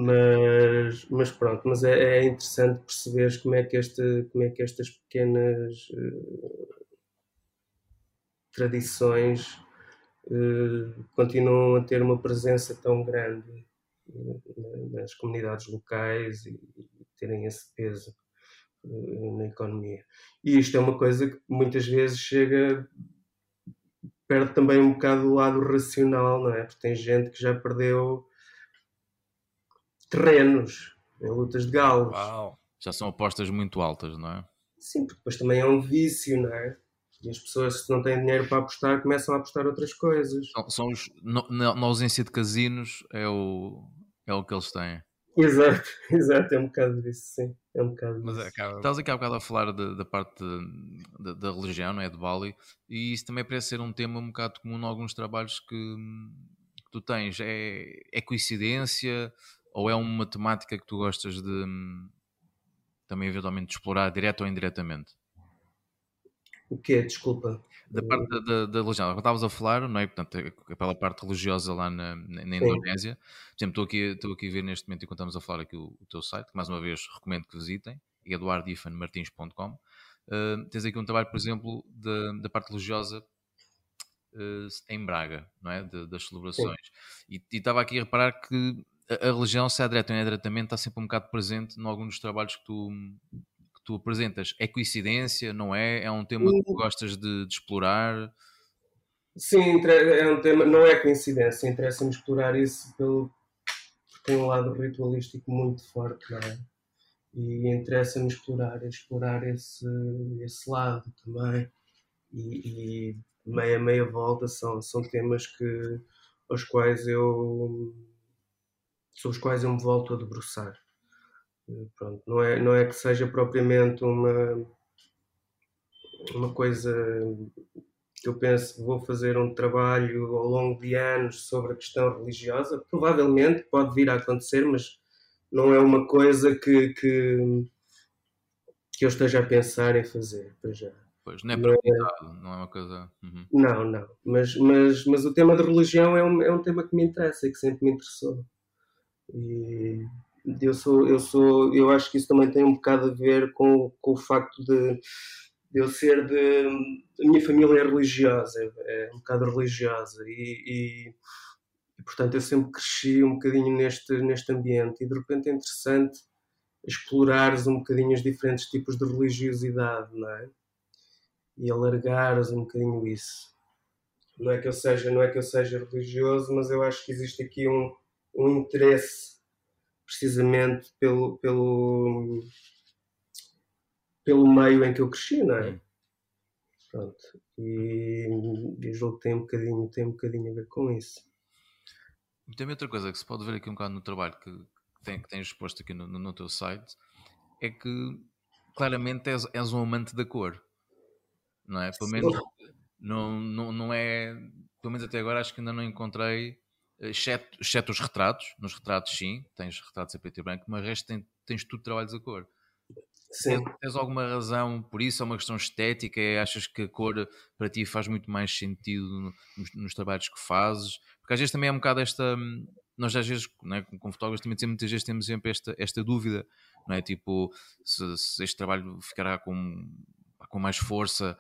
Mas, mas pronto, mas é, é interessante perceberes como é que, este, como é que estas pequenas uh, tradições uh, continuam a ter uma presença tão grande uh, nas comunidades locais e, e terem esse peso na economia. E isto é uma coisa que muitas vezes chega perde também um bocado o lado racional, não é? Porque tem gente que já perdeu terrenos em lutas de galos. Uau. Já são apostas muito altas, não é? Sim, porque depois também é um vício, não é? E as pessoas, se não têm dinheiro para apostar, começam a apostar outras coisas. São, são os, no, na, na, ausência de casinos, é o, é o que eles têm. Exato, <laughs> exato, é um bocado disso, sim. É um bocado Mas acaba... Estavas aqui há bocado a falar de, da parte de, de, da religião, não é? De Bali, e isso também parece ser um tema um bocado comum em alguns trabalhos que, que tu tens. É, é coincidência ou é uma temática que tu gostas de também eventualmente explorar direto ou indiretamente? O quê? Desculpa. Da parte da, da, da religião. Estavas a falar, não é? Portanto, é pela parte religiosa lá na, na Indonésia. Por exemplo, estou aqui, estou aqui a ver neste momento, enquanto estamos a falar aqui o, o teu site, que mais uma vez recomendo que visitem, eduardifanmartins.com. Uh, tens aqui um trabalho, por exemplo, da, da parte religiosa uh, em Braga, não é? De, das celebrações. E, estava aqui a reparar que a, a religião, se é direto ou indiretamente, está sempre um bocado presente em alguns dos trabalhos que tu, que tu apresentas. É coincidência, não é? É um tema que tu gostas de, de explorar? Sim, é um tema, não é coincidência, interessa-me explorar isso pelo tem um lado ritualístico muito forte, não é? E interessa-me explorar, explorar esse, esse lado também. E, e meia meia volta são, são temas que aos quais eu sobre os quais eu me volto a debruçar. Pronto, não, é, não é que seja propriamente uma, uma coisa que eu penso vou fazer um trabalho ao longo de anos sobre a questão religiosa. Provavelmente pode vir a acontecer, mas não é uma coisa que, que, que eu esteja a pensar em fazer para já. Pois, não é não é, não é uma coisa. Uhum. Não, não. Mas, mas, mas o tema da religião é um, é um tema que me interessa e que sempre me interessou. E eu sou, eu sou, eu acho que isso também tem um bocado a ver com, com o facto de, de eu ser de, a minha família é religiosa, é, é um bocado religiosa e, e, e, portanto eu sempre cresci um bocadinho neste, neste ambiente e de repente é interessante explorares um bocadinho os diferentes tipos de religiosidade, não é? E alargares um bocadinho isso. Não é que eu seja, não é que eu seja religioso, mas eu acho que existe aqui um, um interesse precisamente pelo, pelo, pelo meio em que eu cresci, não é? Hum. Pronto. E, e o jogo tem um, bocadinho, tem um bocadinho a ver com isso. Tem outra coisa que se pode ver aqui um bocado no trabalho que, que, tem, que tens exposto aqui no, no, no, teu site é que claramente és, és um amante da cor, não é? Pelo menos não, não, não é. Pelo menos até agora acho que ainda não encontrei exceto, exceto os retratos, nos retratos sim, tens retratos a preto e branco, mas o resto tem, tens tudo trabalhos a cor. Sim. Tens, tens, alguma razão por isso? É uma questão estética? É, achas que a cor para ti faz muito mais sentido nos, nos, trabalhos que fazes? Porque às vezes também é um bocado esta. Nós às vezes, é, como fotógrafos, também muitas vezes temos sempre esta, esta dúvida, não é? Tipo, se, se este trabalho ficará com com mais força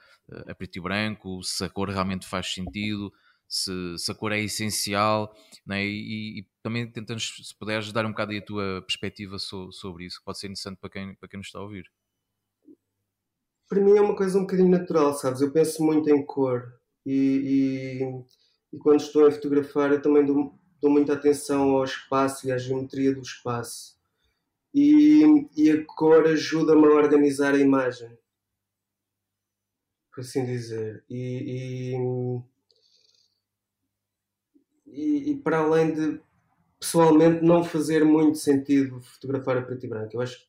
a preto e branco, se a cor realmente faz sentido, se, se a cor é essencial, né? e, e, também tentando, se puderes, dar um bocado a tua perspectiva so, sobre isso, que pode ser interessante para quem, para quem nos está a ouvir. Para mim é uma coisa um bocadinho natural, sabes? Eu penso muito em cor e, e, e quando estou a fotografar eu também dou, dou muita atenção ao espaço e à geometria do espaço. E, e a cor ajuda-me a organizar a imagem, por assim dizer. E, e, e, para além de pessoalmente não fazer muito sentido fotografar a preto e branco, eu acho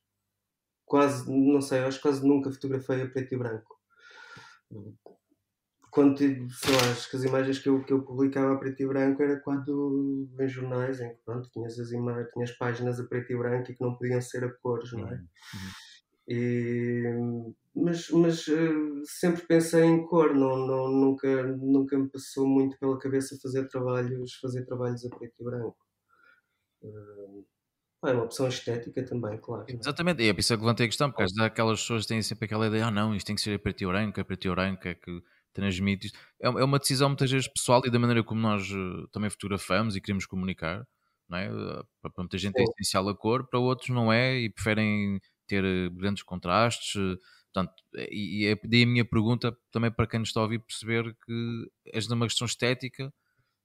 quase, não sei, eu acho quase nunca fotografei a preto e branco. Quando sei lá, acho que as imagens que eu, que eu publicava a preto e branco era quando em jornais em que pronto, tinhas as imagens, tinhas páginas a preto e branco e que não podiam ser a cores, não é? Uhum. E, mas, mas uh, sempre pensei em cor, não, não, nunca, nunca me passou muito pela cabeça fazer trabalhos, fazer trabalhos a preto e branco. Uh, é uma opção estética também, claro. É? Exatamente, e é por isso que levantei a questão, porque oh. aquelas pessoas têm sempre aquela ideia, ah não, isto tem que ser a preto e branco, a preto e branco é que transmite isto. É, é uma decisão muitas vezes pessoal e da maneira como nós uh, também fotografamos e queremos comunicar, não é? Para muita gente é essencial a cor, para outros não é e preferem ter grandes contrastes, Portanto, e, é daí a minha pergunta também para quem nos está a ouvir perceber que é uma questão estética,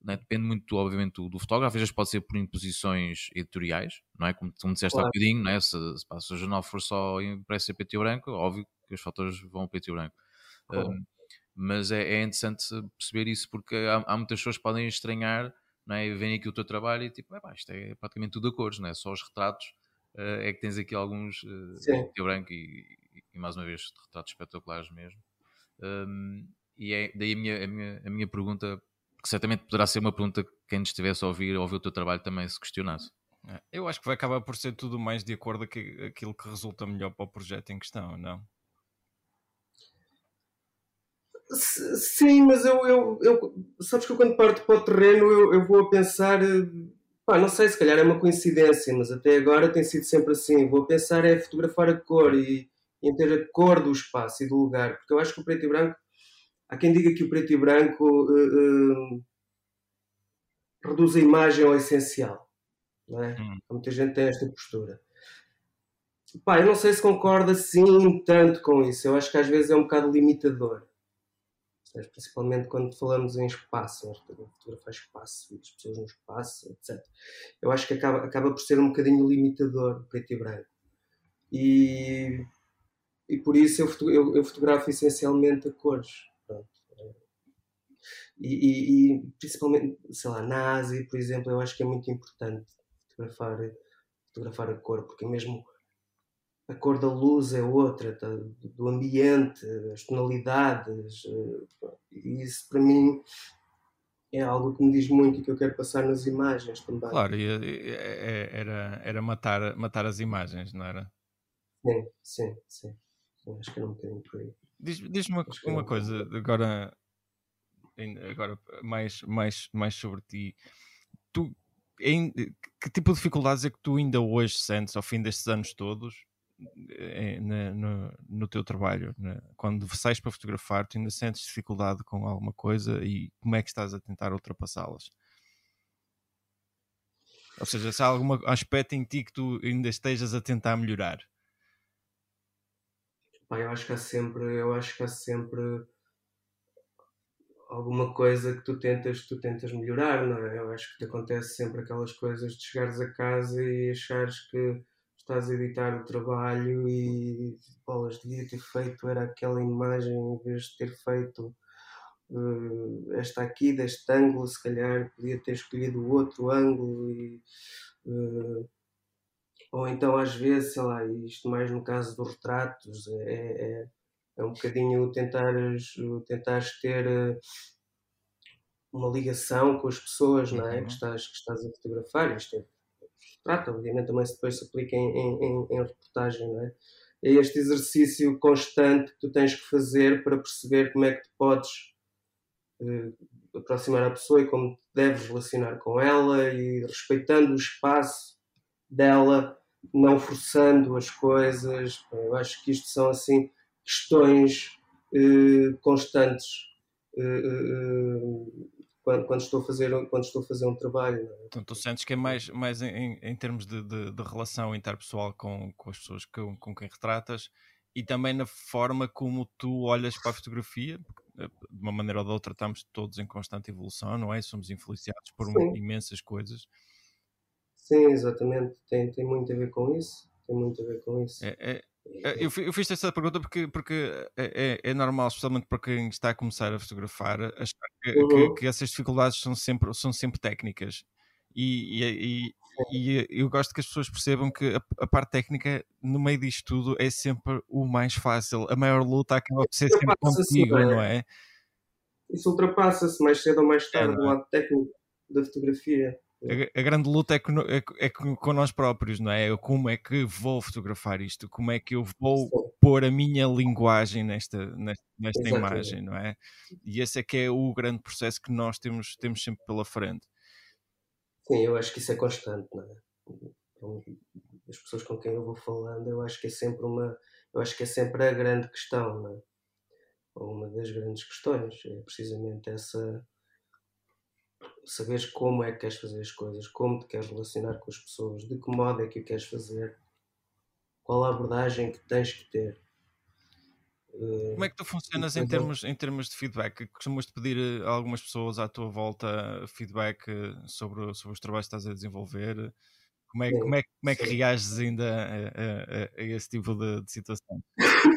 né? depende muito, obviamente, do, do, fotógrafo, às vezes pode ser por imposições editoriais, não é? Como, como disseste claro. há bocadinho, não é? se, se, se, o jornal for só impresso a preto e branco, óbvio que as fotos vão a preto e branco. Claro. Um, mas é, é, interessante perceber isso porque há, há, muitas pessoas que podem estranhar, não é? Vêm aqui o teu trabalho e tipo, é, isto é praticamente tudo a cores, não é? Só os retratos é que tens aqui alguns uh, branco e, e mais uma vez retratos espetaculares mesmo. Um, e é daí a minha, a, minha, a minha pergunta, que certamente poderá ser uma pergunta que quem estivesse a ouvir, a ouvir o teu trabalho também se questionasse. É, eu acho que vai acabar por ser tudo mais de acordo com aquilo que resulta melhor para o projeto em questão, não? Sim, mas eu, eu, eu sabes que eu quando parto para o terreno eu, eu vou a pensar, pá, não sei, se calhar é uma coincidência, mas até agora tem sido sempre assim. Vou pensar é fotografar a cor e, em ter a cor do espaço e do lugar, porque eu acho que o preto e branco, há quem diga que o preto e branco uh, uh, reduz a imagem ao essencial, não é? Hum. Muita gente tem esta postura. Pá, eu não sei se concorda assim tanto com isso, eu acho que às vezes é um bocado limitador. Principalmente quando falamos em espaço, fotografar espaço as pessoas no espaço, etc. Eu acho que acaba, acaba por ser um bocadinho limitador preto e branco. E e por isso eu, eu, eu fotografo essencialmente a cores. E, e, e, principalmente, sei lá, na Ásia, por exemplo, eu acho que é muito importante fotografar, fotografar a cor, porque mesmo a cor da luz é outra, tá, do ambiente, as tonalidades, eh, e isso para mim é algo que me diz muito e que eu quero passar nas imagens também. Claro, era, era matar, matar as imagens, não era? Sim, sim, sim acho que era um bocadinho por aí. Diz-me diz uma, uma coisa, agora, agora mais, mais, mais sobre ti. Tu, em, que tipo de dificuldades é que tu ainda hoje sentes ao fim destes anos todos é, no, no teu trabalho? Quando sais para fotografar, tu ainda sentes dificuldade com alguma coisa e como é que estás a tentar ultrapassá-las? Ou seja, se há algum aspecto em ti que tu ainda estejas a tentar melhorar? Eu acho que há sempre, eu acho que há sempre alguma coisa que tu tentas, tu tentas melhorar, não é? Eu acho que te acontece sempre aquelas coisas de chegares a casa e achares que estás a editar o trabalho e bolas, devia ter feito, era aquela imagem em vez de ter feito uh, esta aqui, deste ângulo, se calhar podia ter escolhido outro ângulo e uh, ou então às vezes, sei lá, isto mais no caso dos retratos, é, é, é um bocadinho tentares, tentares ter eh, uma ligação com as pessoas não é? Uhum. que, estás, que estás a fotografar. Isto é retrato, obviamente também depois se aplica em, em, em reportagem, não é? É este exercício constante que tu tens que fazer para perceber como é que tu podes uh, aproximar a pessoa e como deves relacionar com ela e respeitando o espaço dela não forçando as coisas. Eu acho que isto são assim questões uh, constantes uh, quando, quando, estou a fazer, quando estou a fazer um trabalho. É? Então, tu sentes que é mais, mais em, em termos de, de, de, relação interpessoal com, com as pessoas com, com quem retratas e também na forma como tu olhas para a fotografia, de uma maneira ou de outra estamos todos em constante evolução, não é? Somos influenciados por imensas coisas. Sim, exatamente. Tem, tem muito a ver com isso. Tem muito a ver com isso. É, é eu, eu fiz essa pergunta porque, porque é, é, é, normal, especialmente para quem está a começar a fotografar, achar que, uhum. que, que essas dificuldades são sempre, são sempre técnicas. E, e, e, e, eu gosto que as pessoas percebam que a, a, parte técnica, no meio disto tudo, é sempre o mais fácil. A maior luta acaba por ser sempre contigo, não é? Isso ultrapassa-se mais cedo ou mais tarde, é, do lado técnico da fotografia. A, a, grande luta é, com, é, é com nós próprios, não é? Como é que vou fotografar isto? Como é que eu vou Sim. pôr a minha linguagem nesta, nesta, nesta imagem, não é? E esse é que é o grande processo que nós temos, temos sempre pela frente. Sim, eu acho que isso é constante, não é? Então, as pessoas com quem eu vou falando, eu acho que é sempre uma, eu acho que é sempre a grande questão, não é? Ou uma das grandes questões, é precisamente essa saberes como é que queres fazer as coisas, como te queres relacionar com as pessoas, de que modo é que o queres fazer, qual a abordagem que tens que ter. Como é que tu funcionas em termos, em termos de feedback? Costumas-te pedir a algumas pessoas à tua volta feedback sobre, sobre os trabalhos que estás a desenvolver? Como é, como é, como é que reages ainda a, a, a, esse tipo de, de situação? <laughs>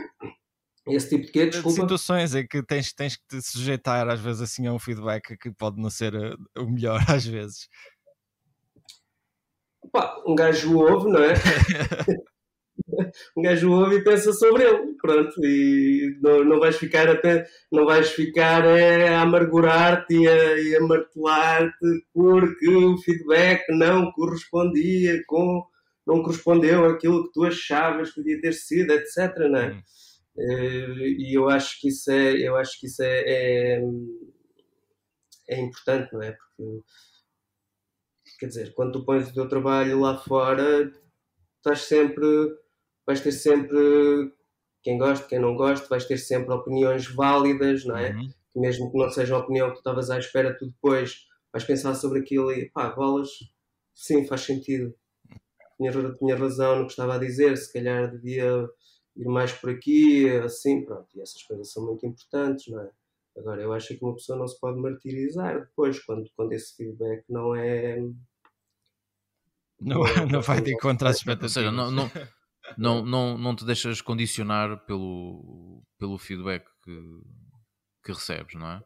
Esse tipo de quê? Desculpa. De situações em que tens, tens que te sujeitar às vezes assim a um feedback que pode não ser eh, o melhor <laughs> às vezes. Pá, um gajo ouve, não é? <laughs> <laughs> um gajo ouve e pensa sobre ele, pronto, e não, não vais ficar a, não vais ficar a, amargurar-te e a, e a martelar-te porque o feedback não correspondia com, não correspondeu àquilo que tu achavas que devia ter sido, etc, não é? Hum. Uh, e eu acho que isso é, eu acho que isso é, é, é importante, não é? Porque quer dizer, quando tu pões o teu trabalho lá fora, estás sempre vais ter sempre quem gosta, quem não gosta, vais ter sempre opiniões válidas, não é? Uhum. Mesmo que não seja a opinião que tu estavas à espera, tu depois vais pensar sobre aquilo e pá, bolas, sim, faz sentido. Tinha, tinha razão no que estava a dizer, se calhar devia ir mais por aqui, assim, pronto. E essas coisas são muito importantes, não é? Agora, eu acho que uma pessoa não se pode martirizar depois, quando, quando esse feedback não é. Não, não, <laughs> não vai de encontrar as expectativas. Ou seja, não, não, <laughs> não, não, não te deixas condicionar pelo, pelo feedback que, que recebes, não é?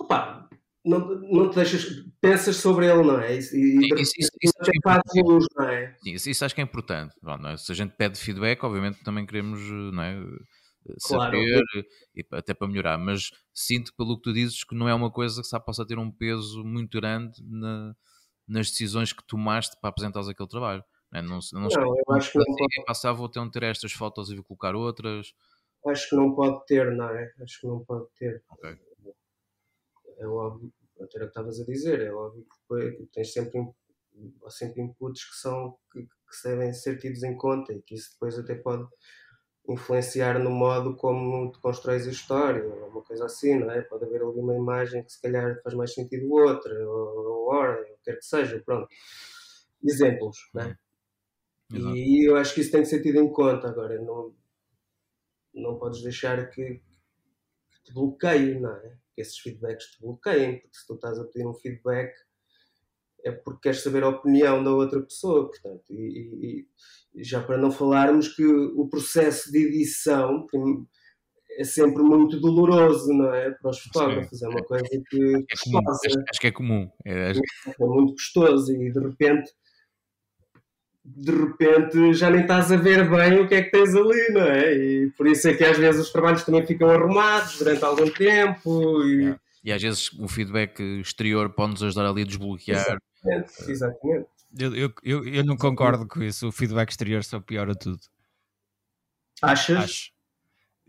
Opa, não, não te deixas, pensas sobre ele, não é? E, isso, isso, isso, isso é luz, não é? Sim, isso, isso, acho que é importante. Não é? Se a gente pede feedback, obviamente também queremos não é? saber claro. e até para melhorar, mas sinto pelo que tu dizes que não é uma coisa que possa ter um peso muito grande na, nas decisões que tomaste para apresentares aquele trabalho. Não, é? não, não, não eu acho que não pode... passar, vou ter, ter estas fotos e vou colocar outras. Acho que não pode ter, não é? Acho que não pode ter. Okay. É óbvio, até o que estavas a dizer, é óbvio que tens sempre, sempre inputs que são que, que devem ser tidos em conta e que isso depois até pode influenciar no modo como tu constróis a história, ou uma coisa assim, não é? Pode haver ali uma imagem que se calhar faz mais sentido outra, ou, ou hora, ou quer que seja, pronto. Exemplos, não é? Exato. E eu acho que isso tem que ser tido em conta. Agora, não, não podes deixar que, que te bloqueie, não é? Que esses feedbacks te bloqueiem, porque se tu estás a pedir um feedback é porque queres saber a opinião da outra pessoa, portanto, e, e, já para não falarmos que o processo de edição é sempre muito doloroso, não é? Para os fotógrafos, é uma coisa que é comum, acho, acho que é comum. É, acho... é muito custoso e de repente de repente já nem estás a ver bem o que é que tens ali, não é? E por isso é que às vezes os trabalhos também ficam arrumados durante algum tempo. E, é. e às vezes o feedback exterior pode-nos ajudar ali a desbloquear. Exatamente, exatamente. Eu, eu, eu, eu, não concordo com isso, o feedback exterior só piora tudo. Achas? Acho.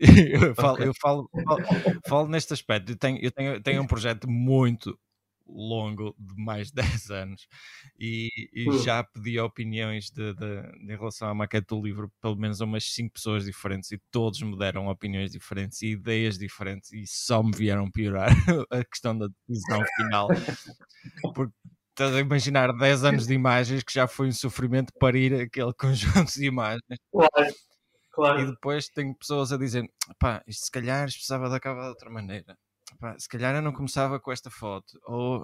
<laughs> eu, falo, okay. eu falo, falo, falo, neste aspecto. Eu tenho, eu tenho, tenho um projeto muito longo de mais <laughs> de 10 anos e, e Hum. já pedi opiniões de, de- em relação à maquete do livro, pelo menos a umas 5 pessoas diferentes, e todos me deram opiniões diferentes e ideias diferentes, e só me vieram piorar <laughs> a questão da decisão final. Porque estás a imaginar 10 anos de imagens que já foi um sofrimento parir aquele <laughs> conjunto de imagens. Claro, E claro. depois tenho pessoas a dizer: pá, isto se calhar precisava de acabar de outra maneira. Se calhar eu não começava com esta foto. Ou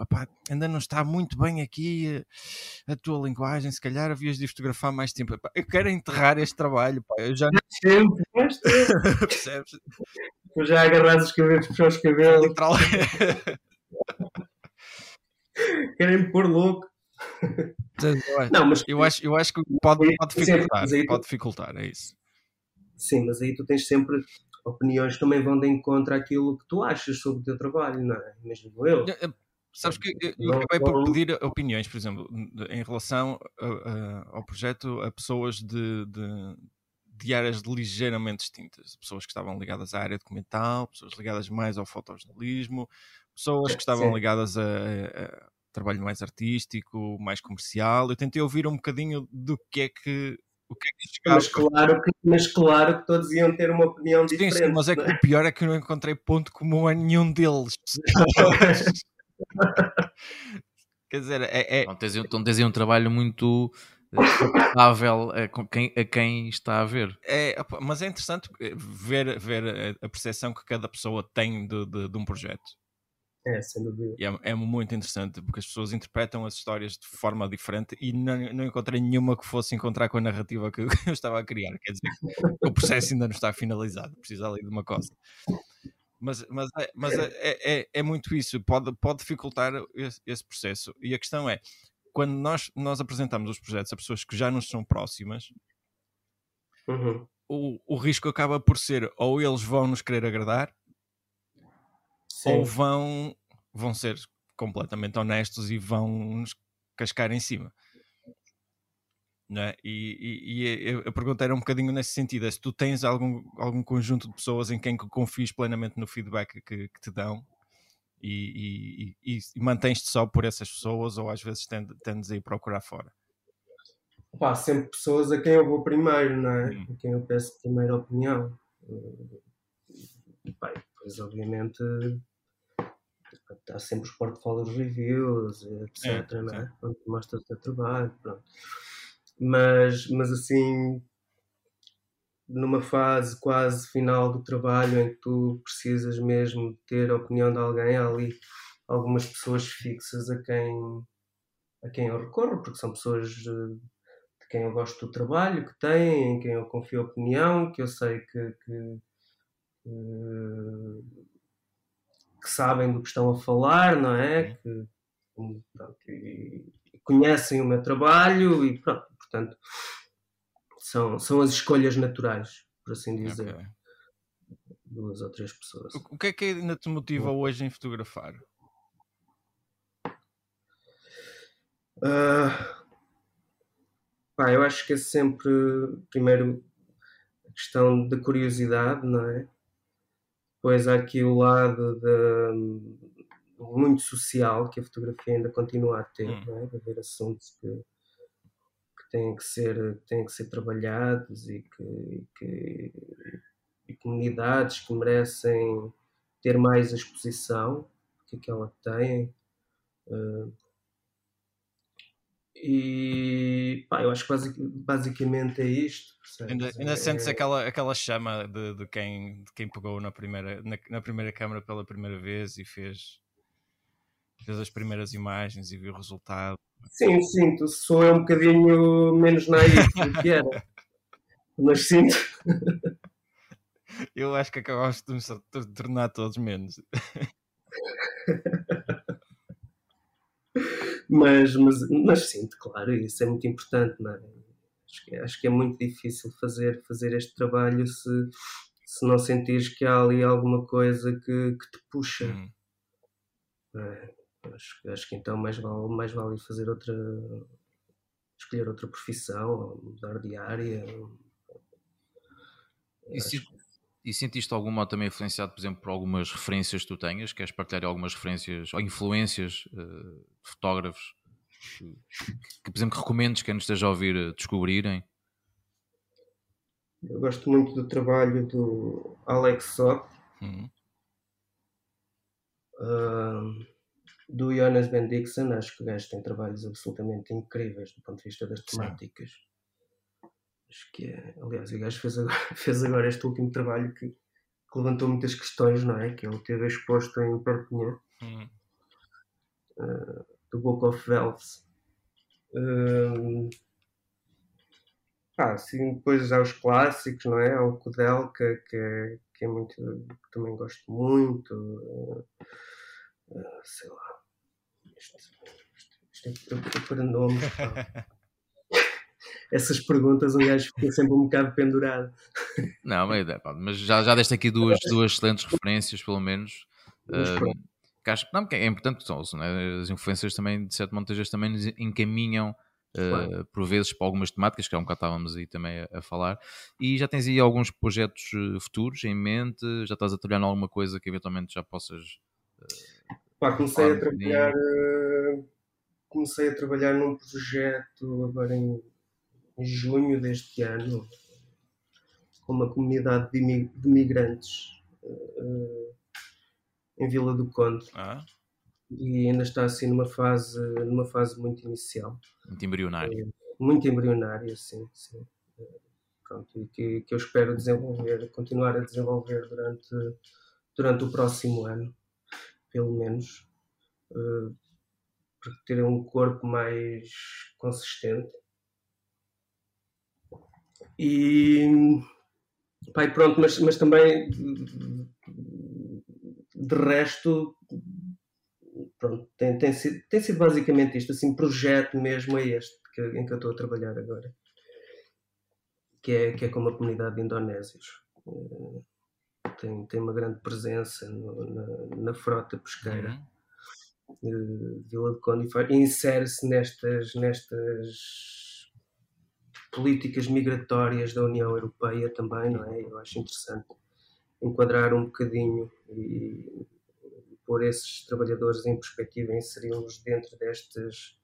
ainda não está muito bem aqui eh, a tua linguagem. Se calhar havias de fotografar mais tempo. Eu quero enterrar este trabalho. Pá, eu já não Sempre, <laughs> percebes? tu já agarras os cabelos para os cabelos, Literal. querem me pôr louco. eu, acho, Não, mas eu, acho, eu acho que pode, pode Sempre, dificultar. aí- Pode dificultar, é isso. sim, mas aí tu tens sempre opiniões também vão de encontro àquilo que tu achas sobre o teu trabalho, não é? Mesmo eu. Eu- eu- Sabes que eu- eu acabei por pedir opiniões, por exemplo, em relação a- a- ao projeto a pessoas de, de- de áreas ligeiramente distintas. Pessoas que estavam ligadas à área documental, pessoas ligadas mais ao fotojornalismo, pessoas que estavam Sim. ligadas a- a trabalho mais artístico, mais comercial. Eu tentei ouvir um bocadinho do que é que o que é que chegava. Mas claro, que, mas claro que todos iam ter uma opinião Sim, diferente. sim, mas é que não o pior é que eu não encontrei ponto comum a nenhum deles. <laughs> Quer dizer, é, é- Então tens, então tens aí um trabalho muito eh, estável a, com quem, a quem está a ver. É, mas é interessante eh, ver, ver a- a percepção que cada pessoa tem de, de- de um projeto. É, sem dúvida. É, é muito interessante porque as pessoas interpretam as histórias de forma diferente e não, não encontrei nenhuma que fosse encontrar com a narrativa que eu, <laughs> eu estava a criar. Quer dizer, o processo ainda não está finalizado, precisa ali de uma coisa. Mas, mas, é, mas é, é- é- é muito isso, pode, pode dificultar esse, esse processo. E a questão é, quando nós, nós apresentamos os projetos a pessoas que já nos são próximas, Uhum. o, o risco acaba por ser ou eles vão nos querer agradar Sim. ou vão, vão ser completamente honestos e vão nos cascar em cima. É? E, e- e a- a pergunta era um bocadinho nesse sentido: é se tu tens algum, algum conjunto de pessoas em quem que confies plenamente no feedback que, que te dão e, e- e- mantens-te só por essas pessoas, ou às vezes tende- tendes a ir procurar fora. Pá, sempre pessoas a quem eu vou primeiro, não é? Hum. A quem eu peço primeira opinião. E, pá, e depois, obviamente, há sempre os portfólios reviews, etc. É, é? sim. Onde mostras o teu trabalho, pronto. Mas, mas assim, numa fase quase final do trabalho em que tu precisas mesmo ter a opinião de alguém, há ali algumas pessoas fixas a quem, a quem eu recorro, porque são pessoas eh, de quem eu gosto do trabalho que têm, em quem eu confio a opinião, que eu sei que, que, que- que sabem do que estão a falar, não é? Que, pronto, conhecem o meu trabalho e pronto, portanto, são, são as escolhas naturais, por assim dizer, Ok. duas ou três pessoas. O, que é que ainda te motiva hoje em fotografar? Ah, pá, eu acho que é sempre, primeiro, a questão da curiosidade, não é? Depois há aqui o lado de, muito social que a fotografia ainda continua a ter, Hum. não é? De haver assuntos que, que têm que ser, têm que ser trabalhados e que, e que- e comunidades que merecem ter mais exposição que aquela que têm. Ah, e pá, eu acho que basic- basicamente é isto. Ainda, ainda É- sentes aquela, aquela chama de, de quem, de quem pegou na primeira, na, na primeira câmara pela primeira vez e fez, fez as primeiras imagens e viu o resultado. Sim, sinto. Sou eu um bocadinho menos naif do que era. <laughs> Mas sinto. Eu acho que acabamos de tor- tornar todos menos. <laughs> Mas, mas, mas sinto, claro, isso é muito importante. Não é? acho, que, acho que é muito difícil fazer, fazer este trabalho se, se não sentires que há ali alguma coisa que, que te puxa. Hum. é? Acho, que- acho que então mais vale, mais vale fazer outra. escolher outra profissão, ou mudar de área. E, si- e sentiste algum modo também influenciado, por exemplo, por algumas referências que tu tenhas? Queres partilhar algumas referências ou influências uh, fotógrafos que, por exemplo, que recomendes que nos esteja a ouvir uh, descobrirem? Eu gosto muito do trabalho do Alex Sock, uhum. uh, do Jonas Bendixson. Acho que o gajo tem trabalhos absolutamente incríveis do ponto de vista das temáticas. Sim Acho que é. Aliás, o gajo fez agora, <laughs> fez agora este último trabalho que, que, levantou muitas questões, não é? Que ele teve exposto em Perpignan, uhum. uh, do Book of Wells. Uh, ah, sim, depois há os clássicos, não é? Há o Codel, que, é, que é muito. que também gosto muito. Uh, uh, sei lá. Isto, isto, isto é, é para nomes. essas perguntas um gajo fica sempre um bocado pendurado. Não, mas, mas já, já deste aqui duas, duas excelentes referências, pelo menos. Uh, que acho, não, é importante que são, né? as influências também, de certo modo, também nos encaminham uh, por vezes para algumas temáticas, que há um bocado estávamos aí também a, a, falar. E já tens aí alguns projetos eh, futuros em mente? Já estás a trabalhar em alguma coisa que eventualmente já possas. Uh, Pá, comecei a trabalhar. comecei a trabalhar num projeto agora em em junho deste ano, com uma comunidade de, imigrantes uh, em Vila do Conde. Ah. E ainda está assim numa fase, numa fase muito inicial. Muito embrionária. Uh, muito embrionária, sim. sim. Uh, pronto, e que, que eu espero desenvolver, continuar a desenvolver durante, durante o próximo ano, pelo menos, para ter um corpo mais consistente e, pai pronto, mas, mas também de resto pronto, tem, tem, sido, tem sido basicamente isto, assim, projeto mesmo é este que, em que eu estou a trabalhar agora, que é, que é com uma comunidade de indonésios. Tem, tem uma grande presença no, na, na, frota pesqueira uhum. de Vila de Conde e insere-se nestas, nestas políticas migratórias da União Europeia também, não é? Eu acho interessante enquadrar um bocadinho e pôr esses trabalhadores em perspectiva inseri-los dentro destes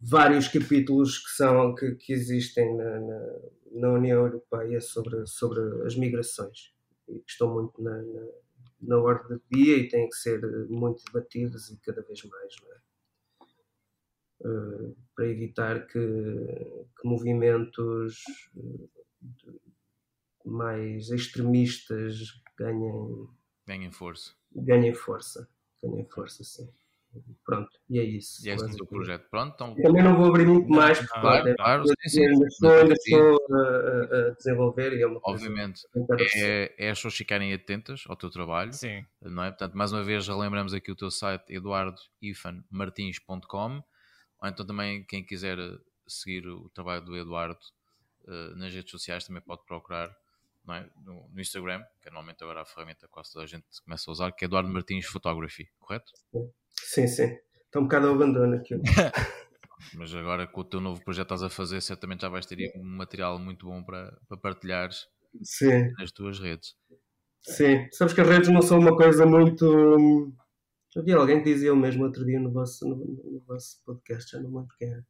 vários capítulos que são que, que existem na, na, na, União Europeia sobre, sobre as migrações e que estão muito na, na, na ordem do dia e têm que ser muito debatidos e cada vez mais, é? Eh, para evitar que, que movimentos eh, mais extremistas ganhem, ganhem força. Ganhem força, ganhem força, sim. Pronto, e é isso. E é esse o projeto. Pronto, então... Também não vou abrir muito mais, porque claro, claro, sim, sim, ainda estou, ainda estou a, a, desenvolver e é uma Obviamente, é, é as pessoas ficarem atentas ao teu trabalho, sim. não é? Portanto, mais uma vez, já lembramos aqui o teu site eduardoifanmartins.com ou então também quem quiser eh, seguir o trabalho do Eduardo uh, nas redes sociais também pode procurar é? no, no, Instagram, que é normalmente agora a ferramenta quase toda a gente começa a usar, que é Eduardo Martins Photography, correto? Sim, sim. Está um bocado ao abandono aqui. <laughs> Mas agora com o teu novo projeto estás a fazer, certamente já vais ter um material muito bom para, para partilhares sim. nas tuas redes. Sim, sabes que as redes não são uma coisa muito hum, Havia alguém que dizia o mesmo outro dia no vosso, no, no vosso podcast, já não lembro quem era.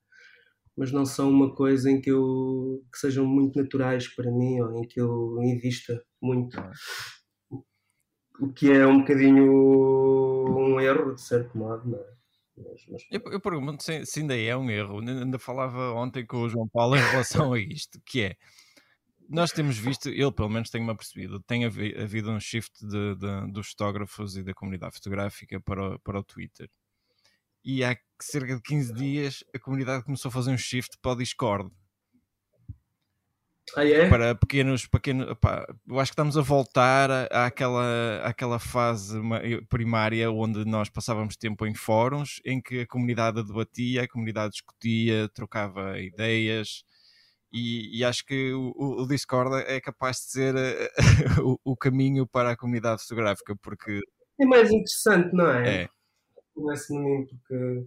Mas não são uma coisa em que eu que sejam muito naturais para mim ou em que eu invista muito. O que é um bocadinho um erro, de certo modo, não é? Mas, mas... Eu, eu, pergunto se, se, ainda é um erro. Ainda falava ontem com o João Paulo em relação a isto, que é nós temos visto, eu pelo menos tenho-me apercebido, tem havido um shift de, de, dos fotógrafos e da comunidade fotográfica para o, para o Twitter. E há cerca de 15 dias a comunidade começou a fazer um shift para o Discord. Ah, é? Para pequenos, pequenos opá, eu acho que estamos a voltar àquela, àquela fase primária onde nós passávamos tempo em fóruns em que a comunidade debatia, a comunidade discutia, trocava ideias, e, e, acho que o, o, Discord é capaz de ser uh, <laughs> o, o, caminho para a comunidade fotográfica, porque é mais interessante, não é? É. Parece-me mim, porque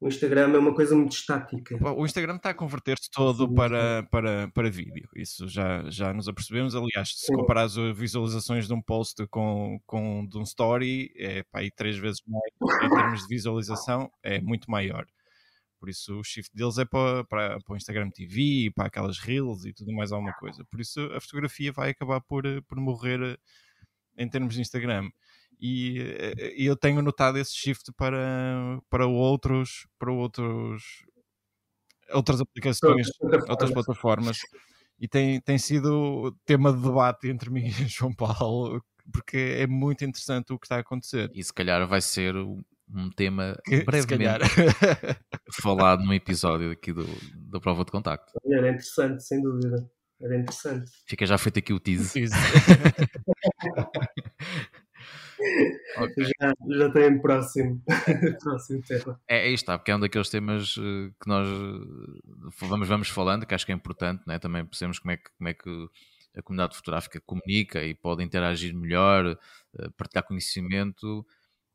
O Instagram é uma coisa muito estática. O Instagram está a converter-se todo para, para, para vídeo. Isso já, já nos apercebemos. Aliás, se comparares as visualizações de um post com, com de um story, é pá, aí três vezes mais em termos de visualização, é muito maior. Por isso o shift deles é para, para, para o Instagram TV, para aquelas reels e tudo mais alguma coisa. Por isso a fotografia vai acabar por, por morrer em termos de Instagram e, e, eu tenho notado esse shift para, para outros para outros outras aplicações, outras, outras plataformas e tem, tem sido tema de debate entre <laughs> mim e João Paulo porque é muito interessante o que está a acontecer. E se calhar vai ser um tema que, brevemente <laughs> falado num episódio aqui do, do Prova de Contacto. Era interessante, sem dúvida. Era interessante. Fica já feito aqui o tease. <laughs> okay. Já, já tem próximo, <laughs> próximo tema. É, é isto, tá, porque é um daqueles temas eh, que nós eh, vamos, vamos falando, que acho que é importante, né? também percebemos como é, que, como é que a comunidade fotográfica comunica e pode interagir melhor, eh, partilhar conhecimento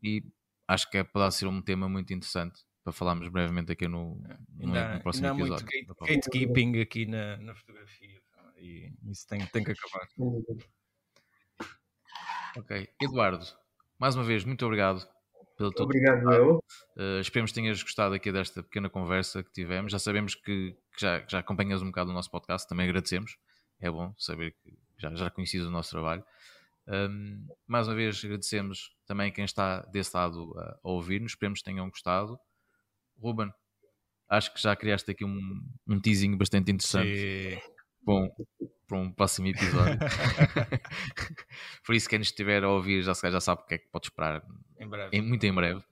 e acho que é para ser um tema muito interessante para falarmos brevemente aqui no, no, ainda, no próximo ainda episódio. Muito gatekeeping aqui na, na fotografia e isso tem, tem que acabar. Ok. Eduardo, mais uma vez, muito obrigado pelo teu Obrigado, eu. Uh, esperemos que tenhas gostado aqui desta pequena conversa que tivemos. Já sabemos que, que já, que já acompanhas um bocado o nosso podcast, também agradecemos. É bom saber que já, já conheces o nosso trabalho. Um, mais uma vez agradecemos também quem está desse lado a, a ouvir-nos. Esperemos que tenham gostado. Ruben, acho que já criaste aqui um, um teasing bastante interessante. Sim. Bom, para um próximo episódio. <laughs> Por isso, quem nos estiver a ouvir já, já sabe o que é que pode esperar em breve. Em, muito em breve.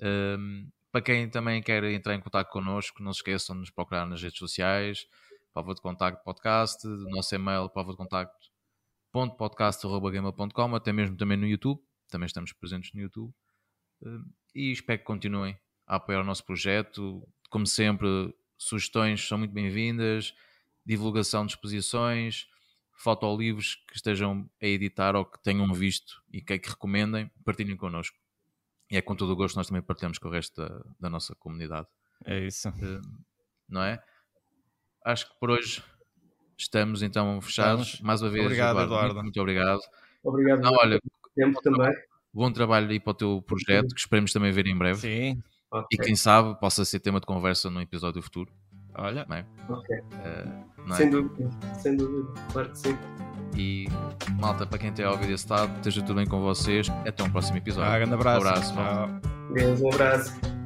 Um, para quem também quer entrar em contato connosco, não se esqueçam de nos procurar nas redes sociais, prova de contacto podcast, nosso e-mail prova de contacto podcast.gmail.com, até mesmo também no YouTube, também estamos presentes no YouTube. Um, e espero que continuem a apoiar o nosso projeto. Como sempre, sugestões são muito bem-vindas divulgação de exposições, fotolivros que estejam a editar ou que tenham visto e que, é que recomendem, partilhem connosco. E é com todo o gosto nós também partilhamos com o resto da, da nossa comunidade. É isso. Uh, não é? Acho que por hoje estamos então fechados. Estamos. Mais uma vez, obrigado, Eduardo. Eduardo. Muito, muito, obrigado. Obrigado. Não, olha, tempo bom também. Bom trabalho aí para o teu projeto, que esperemos também ver em breve. Sim. Okay. E quem sabe possa ser tema de conversa num episódio futuro. Olha. Não é? Ok. Uh, sem é? dúvida, sem dúvida, claro que sim. E malta, para quem tem ouvido esse lado, esteja tudo bem com vocês. Até um próximo episódio. Ah, grande abraço. Um abraço. Tchau. Um abraço.